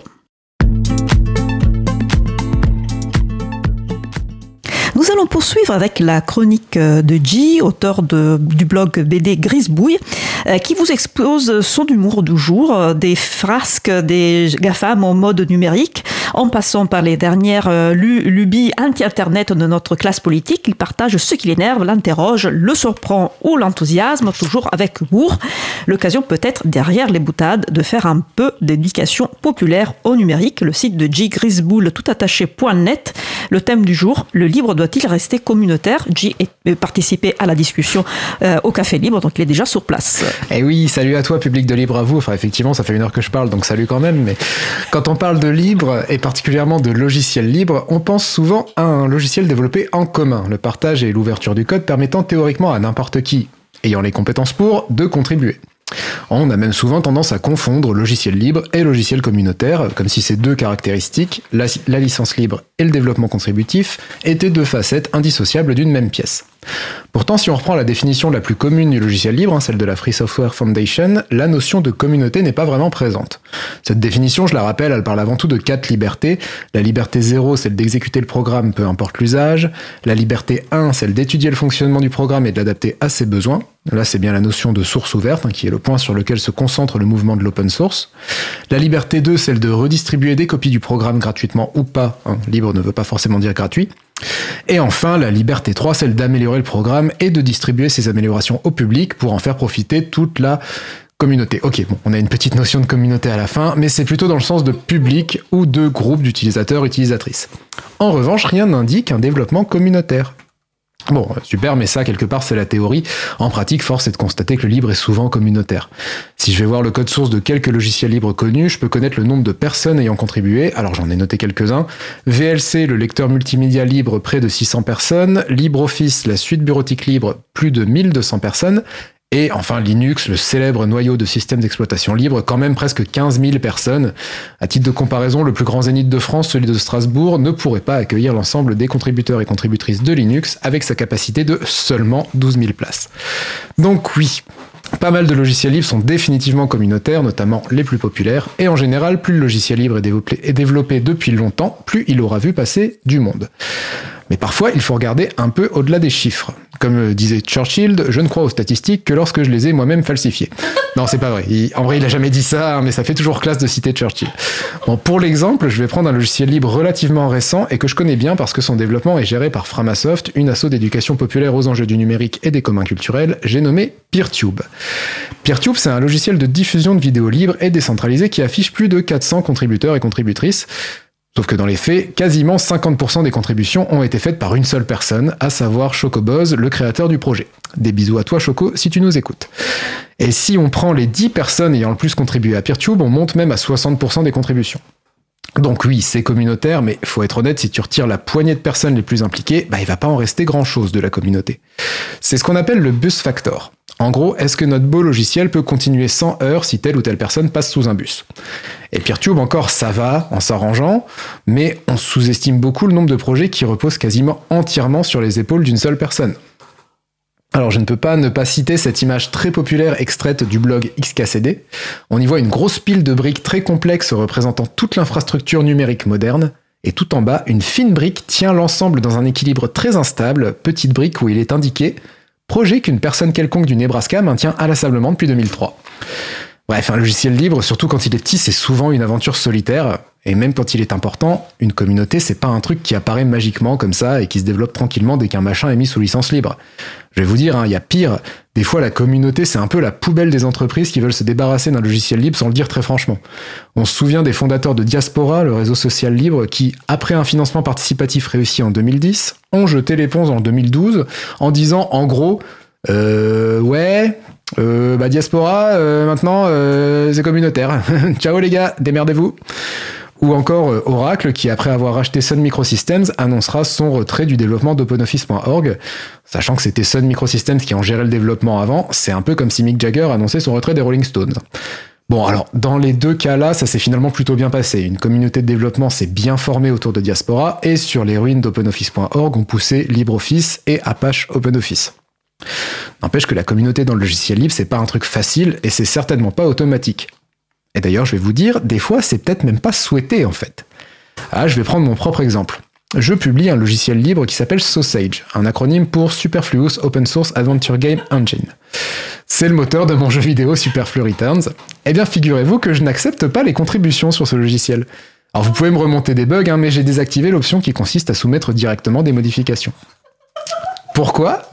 Nous allons poursuivre avec la chronique euh, de G, auteur du blog BD Grisbouille, euh, qui vous expose son humour du jour, euh, des frasques des GAFAM en mode numérique, en passant par les dernières lubies anti-internet de notre classe politique. Il partage ce qui l'énerve, l'interroge, le surprend ou l'enthousiasme, toujours avec humour. L'occasion peut-être derrière les boutades de faire un peu d'éducation populaire au numérique. Le site de G Grisboule toutattaché.net. Le thème du jour, le livre doit-il rester communautaire? G est participé à la discussion euh, au Café Libre, donc il est déjà sur place. Eh oui, salut à toi, public de Libre à vous. Enfin, effectivement, ça fait une heure que je parle, donc salut quand même. Mais quand on parle de libre, et particulièrement de logiciel libre, on pense souvent à un logiciel développé en commun, le partage et l'ouverture du code permettant théoriquement à n'importe qui, ayant les compétences pour, de contribuer. On a même souvent tendance à confondre logiciel libre et logiciel communautaire, comme si ces deux caractéristiques, la, la, licence libre et le développement contributif, étaient deux facettes indissociables d'une même pièce. Pourtant, si on reprend la définition la plus commune du logiciel libre, hein, celle de la Free Software Foundation, la notion de communauté n'est pas vraiment présente. Cette définition, je la rappelle, elle parle avant tout de quatre libertés. La liberté 0, celle d'exécuter le programme, peu importe l'usage. La liberté 1, celle d'étudier le fonctionnement du programme et de l'adapter à ses besoins. Là, c'est bien la notion de source ouverte, hein, qui est le point sur lequel se concentre le mouvement de l'open source. La liberté 2, celle de redistribuer des copies du programme gratuitement ou pas. Hein, libre ne veut pas forcément dire gratuit. Et enfin, la liberté 3, celle d'améliorer le programme et de distribuer ces améliorations au public pour en faire profiter toute la communauté. Ok, bon, on a une petite notion de communauté à la fin, mais c'est plutôt dans le sens de public ou de groupe d'utilisateurs, utilisatrices. En revanche, rien n'indique un développement communautaire. Bon, super, mais ça, quelque part, c'est la théorie. En pratique, force est de constater que le libre est souvent communautaire. Si je vais voir le code source de quelques logiciels libres connus, je peux connaître le nombre de personnes ayant contribué. Alors j'en ai noté quelques-uns. VLC, le lecteur multimédia libre, près de 600 personnes. LibreOffice, la suite bureautique libre, plus de 1200 personnes. Et enfin Linux, le célèbre noyau de système d'exploitation libre, quand même presque 15 000 personnes. À titre de comparaison, le plus grand zénith de France, celui de Strasbourg, ne pourrait pas accueillir l'ensemble des contributeurs et contributrices de Linux avec sa capacité de seulement 12 000 places. Donc oui, pas mal de logiciels libres sont définitivement communautaires, notamment les plus populaires, et en général, plus le logiciel libre est développé depuis longtemps, plus il aura vu passer du monde. Mais parfois, il faut regarder un peu au-delà des chiffres. Comme disait Churchill, je ne crois aux statistiques que lorsque je les ai moi-même falsifiées. Non, c'est pas vrai. En vrai, il a jamais dit ça, hein, mais ça fait toujours classe de citer Churchill. Pour l'exemple, je vais prendre un logiciel libre relativement récent et que je connais bien parce que son développement est géré par Framasoft, une asso d'éducation populaire aux enjeux du numérique et des communs culturels. J'ai nommé PeerTube. PeerTube, c'est un logiciel de diffusion de vidéos libres et décentralisé qui affiche plus de 400 contributeurs et contributrices. Sauf que dans les faits, quasiment 50% des contributions ont été faites par une seule personne, à savoir Chocoboz, le créateur du projet. Des bisous à toi Choco si tu nous écoutes. Et si on prend les 10 personnes ayant le plus contribué à PeerTube, on monte même à 60% des contributions. Donc oui, c'est communautaire, mais faut être honnête, si tu retires la poignée de personnes les plus impliquées, bah, il va pas en rester grand-chose de la communauté. C'est ce qu'on appelle le bus factor. En gros, est-ce que notre beau logiciel peut continuer 100 heures si telle ou telle personne passe sous un bus? Et PeerTube encore, ça va en s'arrangeant, mais on sous-estime beaucoup le nombre de projets qui reposent quasiment entièrement sur les épaules d'une seule personne. Alors je ne peux pas ne pas citer cette image très populaire extraite du blog XKCD. On y voit une grosse pile de briques très complexes représentant toute l'infrastructure numérique moderne, et tout en bas, une fine brique tient l'ensemble dans un équilibre très instable, petite brique où il est indiqué projet qu'une personne quelconque du Nebraska maintient inlassablement depuis 2003. Bref, un logiciel libre, surtout quand il est petit, c'est souvent une aventure solitaire. Et même quand il est important, une communauté, c'est pas un truc qui apparaît magiquement comme ça et qui se développe tranquillement dès qu'un machin est mis sous licence libre. Je vais vous dire, hein, il y a pire. Des fois, la communauté, c'est un peu la poubelle des entreprises qui veulent se débarrasser d'un logiciel libre sans le dire très franchement. On se souvient des fondateurs de Diaspora, le réseau social libre, qui, après un financement participatif réussi en 2010, ont jeté l'éponge en 2012 en disant, en gros, euh, ouais, Euh, bah Diaspora, euh, maintenant, euh, c'est communautaire. Ciao les gars, démerdez-vous. Ou encore euh, Oracle, qui après avoir racheté Sun Microsystems, annoncera son retrait du développement d'OpenOffice.org. Sachant que c'était Sun Microsystems qui en gérait le développement avant, c'est un peu comme si Mick Jagger annonçait son retrait des Rolling Stones. Bon, alors, dans les deux cas-là, ça s'est finalement plutôt bien passé. Une communauté de développement s'est bien formée autour de Diaspora, et sur les ruines d'OpenOffice.org ont poussé LibreOffice et Apache OpenOffice. N'empêche que la communauté dans le logiciel libre, c'est pas un truc facile, et c'est certainement pas automatique. Et d'ailleurs, je vais vous dire, des fois, c'est peut-être même pas souhaité, en fait. Ah, je vais prendre mon propre exemple. Je publie un logiciel libre qui s'appelle Sausage, un acronyme pour Superfluous Open Source Adventure Game Engine. C'est le moteur de mon jeu vidéo Superflu Returns. Eh bien, figurez-vous que je n'accepte pas les contributions sur ce logiciel. Alors, vous pouvez me remonter des bugs, hein, mais j'ai désactivé l'option qui consiste à soumettre directement des modifications. Pourquoi?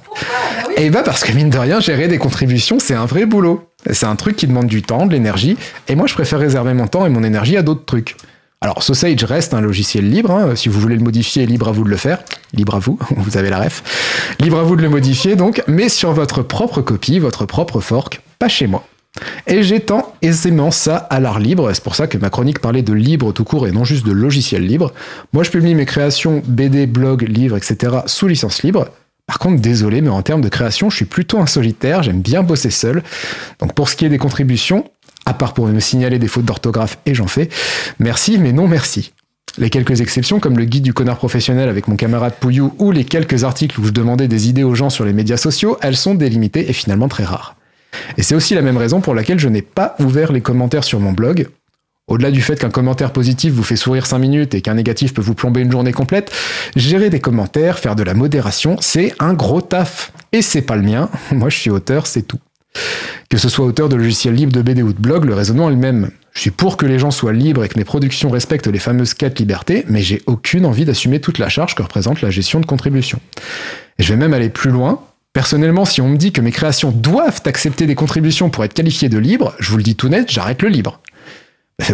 Eh bien, parce que mine de rien, gérer des contributions, c'est un vrai boulot. C'est un truc qui demande du temps, de l'énergie, et moi, je préfère réserver mon temps et mon énergie à d'autres trucs. Alors, Sausage reste un logiciel libre. hein. Si vous voulez le modifier, libre à vous de le faire. Libre à vous, vous avez la ref. Libre à vous de le modifier, donc, mais sur votre propre copie, votre propre fork, pas chez moi. Et j'étends aisément ça à l'art libre. C'est pour ça que ma chronique parlait de libre tout court et non juste de logiciel libre. Moi, je publie mes créations BD, blog, livres, etc. sous licence libre. Par contre, désolé, mais en termes de création, je suis plutôt un solitaire, j'aime bien bosser seul. Donc pour ce qui est des contributions, à part pour me signaler des fautes d'orthographe, et j'en fais, merci, mais non merci. Les quelques exceptions, comme le guide du connard professionnel avec mon camarade Pouillou, ou les quelques articles où je demandais des idées aux gens sur les médias sociaux, elles sont délimitées et finalement très rares. Et c'est aussi la même raison pour laquelle je n'ai pas ouvert les commentaires sur mon blog. Au-delà du fait qu'un commentaire positif vous fait sourire 5 minutes et qu'un négatif peut vous plomber une journée complète, gérer des commentaires, faire de la modération, c'est un gros taf. Et c'est pas le mien, moi je suis auteur, c'est tout. Que ce soit auteur de logiciels libres de BD ou de blog, le raisonnement est le même. Je suis pour que les gens soient libres et que mes productions respectent les fameuses quatre libertés, mais j'ai aucune envie d'assumer toute la charge que représente la gestion de contributions. Et je vais même aller plus loin. Personnellement, si on me dit que mes créations doivent accepter des contributions pour être qualifiées de libres, je vous le dis tout net, j'arrête le libre.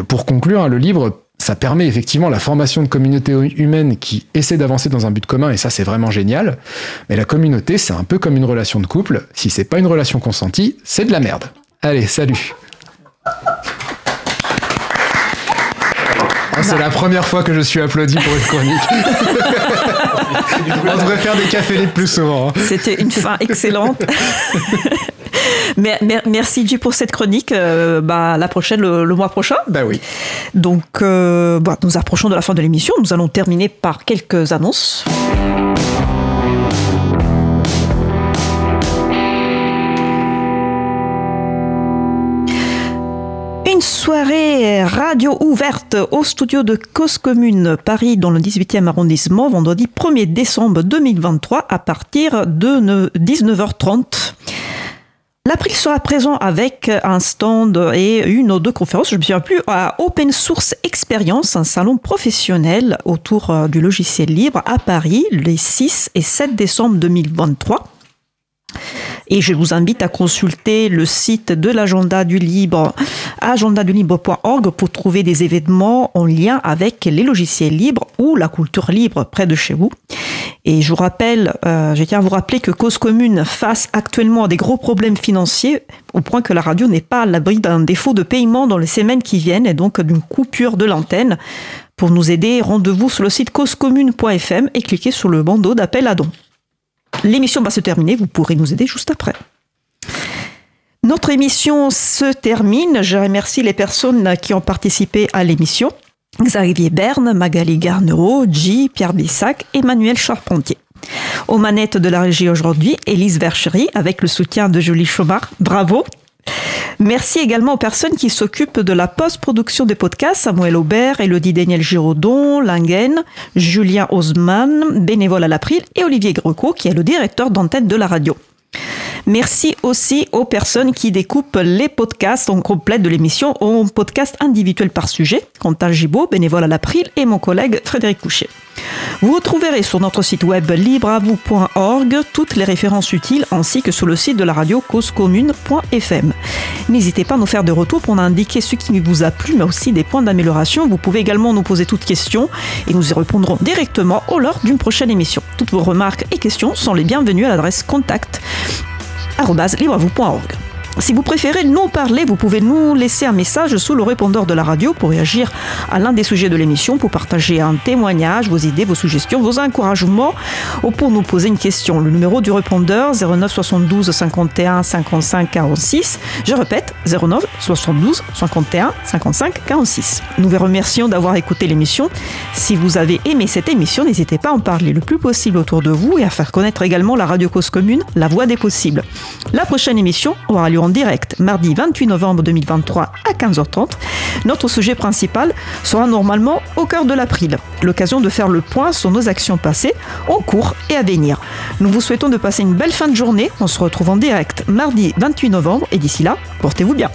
Pour conclure, hein, le libre, ça permet effectivement la formation de communautés humaines qui essaient d'avancer dans un but commun, et ça c'est vraiment génial. Mais la communauté, c'est un peu comme une relation de couple. Si c'est pas une relation consentie, c'est de la merde. Allez, salut. Ah, c'est la première fois que je suis applaudi pour une chronique. On devrait faire des cafés libres plus souvent. hein. C'était une fin excellente. Mais- Merci J pour cette chronique. Euh, bah, la prochaine, le, le mois prochain. Bah oui. Donc, euh, bah, nous approchons de la fin de l'émission. Nous allons terminer par quelques annonces. Une soirée radio ouverte au studio de Cause Commune Paris dans le 18e arrondissement vendredi 1er décembre 2023 à partir de 19h30. L'April sera présent avec un stand et une ou deux conférences, je ne me souviens plus, à Open Source Experience, un salon professionnel autour euh, du logiciel libre à Paris les 6 et 7 décembre 2023. Et je vous invite à consulter le site de l'agenda du libre, agendadulibre.org, pour trouver des événements en lien avec les logiciels libres ou la culture libre près de chez vous. Et je vous rappelle, euh, je tiens à vous rappeler que Cause Commune face actuellement à des gros problèmes financiers, au point que la radio n'est pas à l'abri d'un défaut de paiement dans les semaines qui viennent et donc d'une coupure de l'antenne. Pour nous aider, rendez-vous sur le site causecommune.fm et cliquez sur le bandeau d'appel à dons. L'émission va se terminer, vous pourrez nous aider juste après. Notre émission se termine. Je remercie les personnes qui ont participé à l'émission. Xavier Berne, Magali Garnereau, J, Pierre Bissac, Emmanuel Charpentier. Aux manettes de la régie aujourd'hui, Élise Verchery avec le soutien de Julie Chaumard. Bravo! Merci également aux personnes qui s'occupent de la post-production des podcasts, Samuel Aubert, Elodie Daniel Giraudon, Lingen, Julien Osman, bénévole à l'April, et Olivier Greco, qui est le directeur d'antenne de la radio. Merci aussi aux personnes qui découpent les podcasts en complète de l'émission en podcasts individuels par sujet, Quentin Gibaud, bénévole à l'April, et mon collègue Frédéric Couchet. Vous retrouverez sur notre site web libreavou.org toutes les références utiles ainsi que sur le site de la radio causecommune.fm. N'hésitez pas à nous faire des retours pour nous indiquer ce qui vous a plu mais aussi des points d'amélioration. Vous pouvez également nous poser toutes questions et nous y répondrons directement au lors d'une prochaine émission. Toutes vos remarques et questions sont les bienvenues à l'adresse contact libreavou.org. Si vous préférez nous parler, vous pouvez nous laisser un message sous le répondeur de la radio pour réagir à l'un des sujets de l'émission, pour partager un témoignage, vos idées, vos suggestions, vos encouragements ou pour nous poser une question. Le numéro du répondeur 09 72 51 55 46. Je répète 09 72 51 55 46. Nous vous remercions d'avoir écouté l'émission. Si vous avez aimé cette émission, n'hésitez pas à en parler le plus possible autour de vous et à faire connaître également la radio cause commune, la voix des possibles. La prochaine émission aura lieu en direct mardi 28 novembre 2023 à 15h30. Notre sujet principal sera normalement au cœur de l'April, l'occasion de faire le point sur nos actions passées, en cours et à venir. Nous vous souhaitons de passer une belle fin de journée. On se retrouve en direct mardi 28 novembre et d'ici là, portez-vous bien.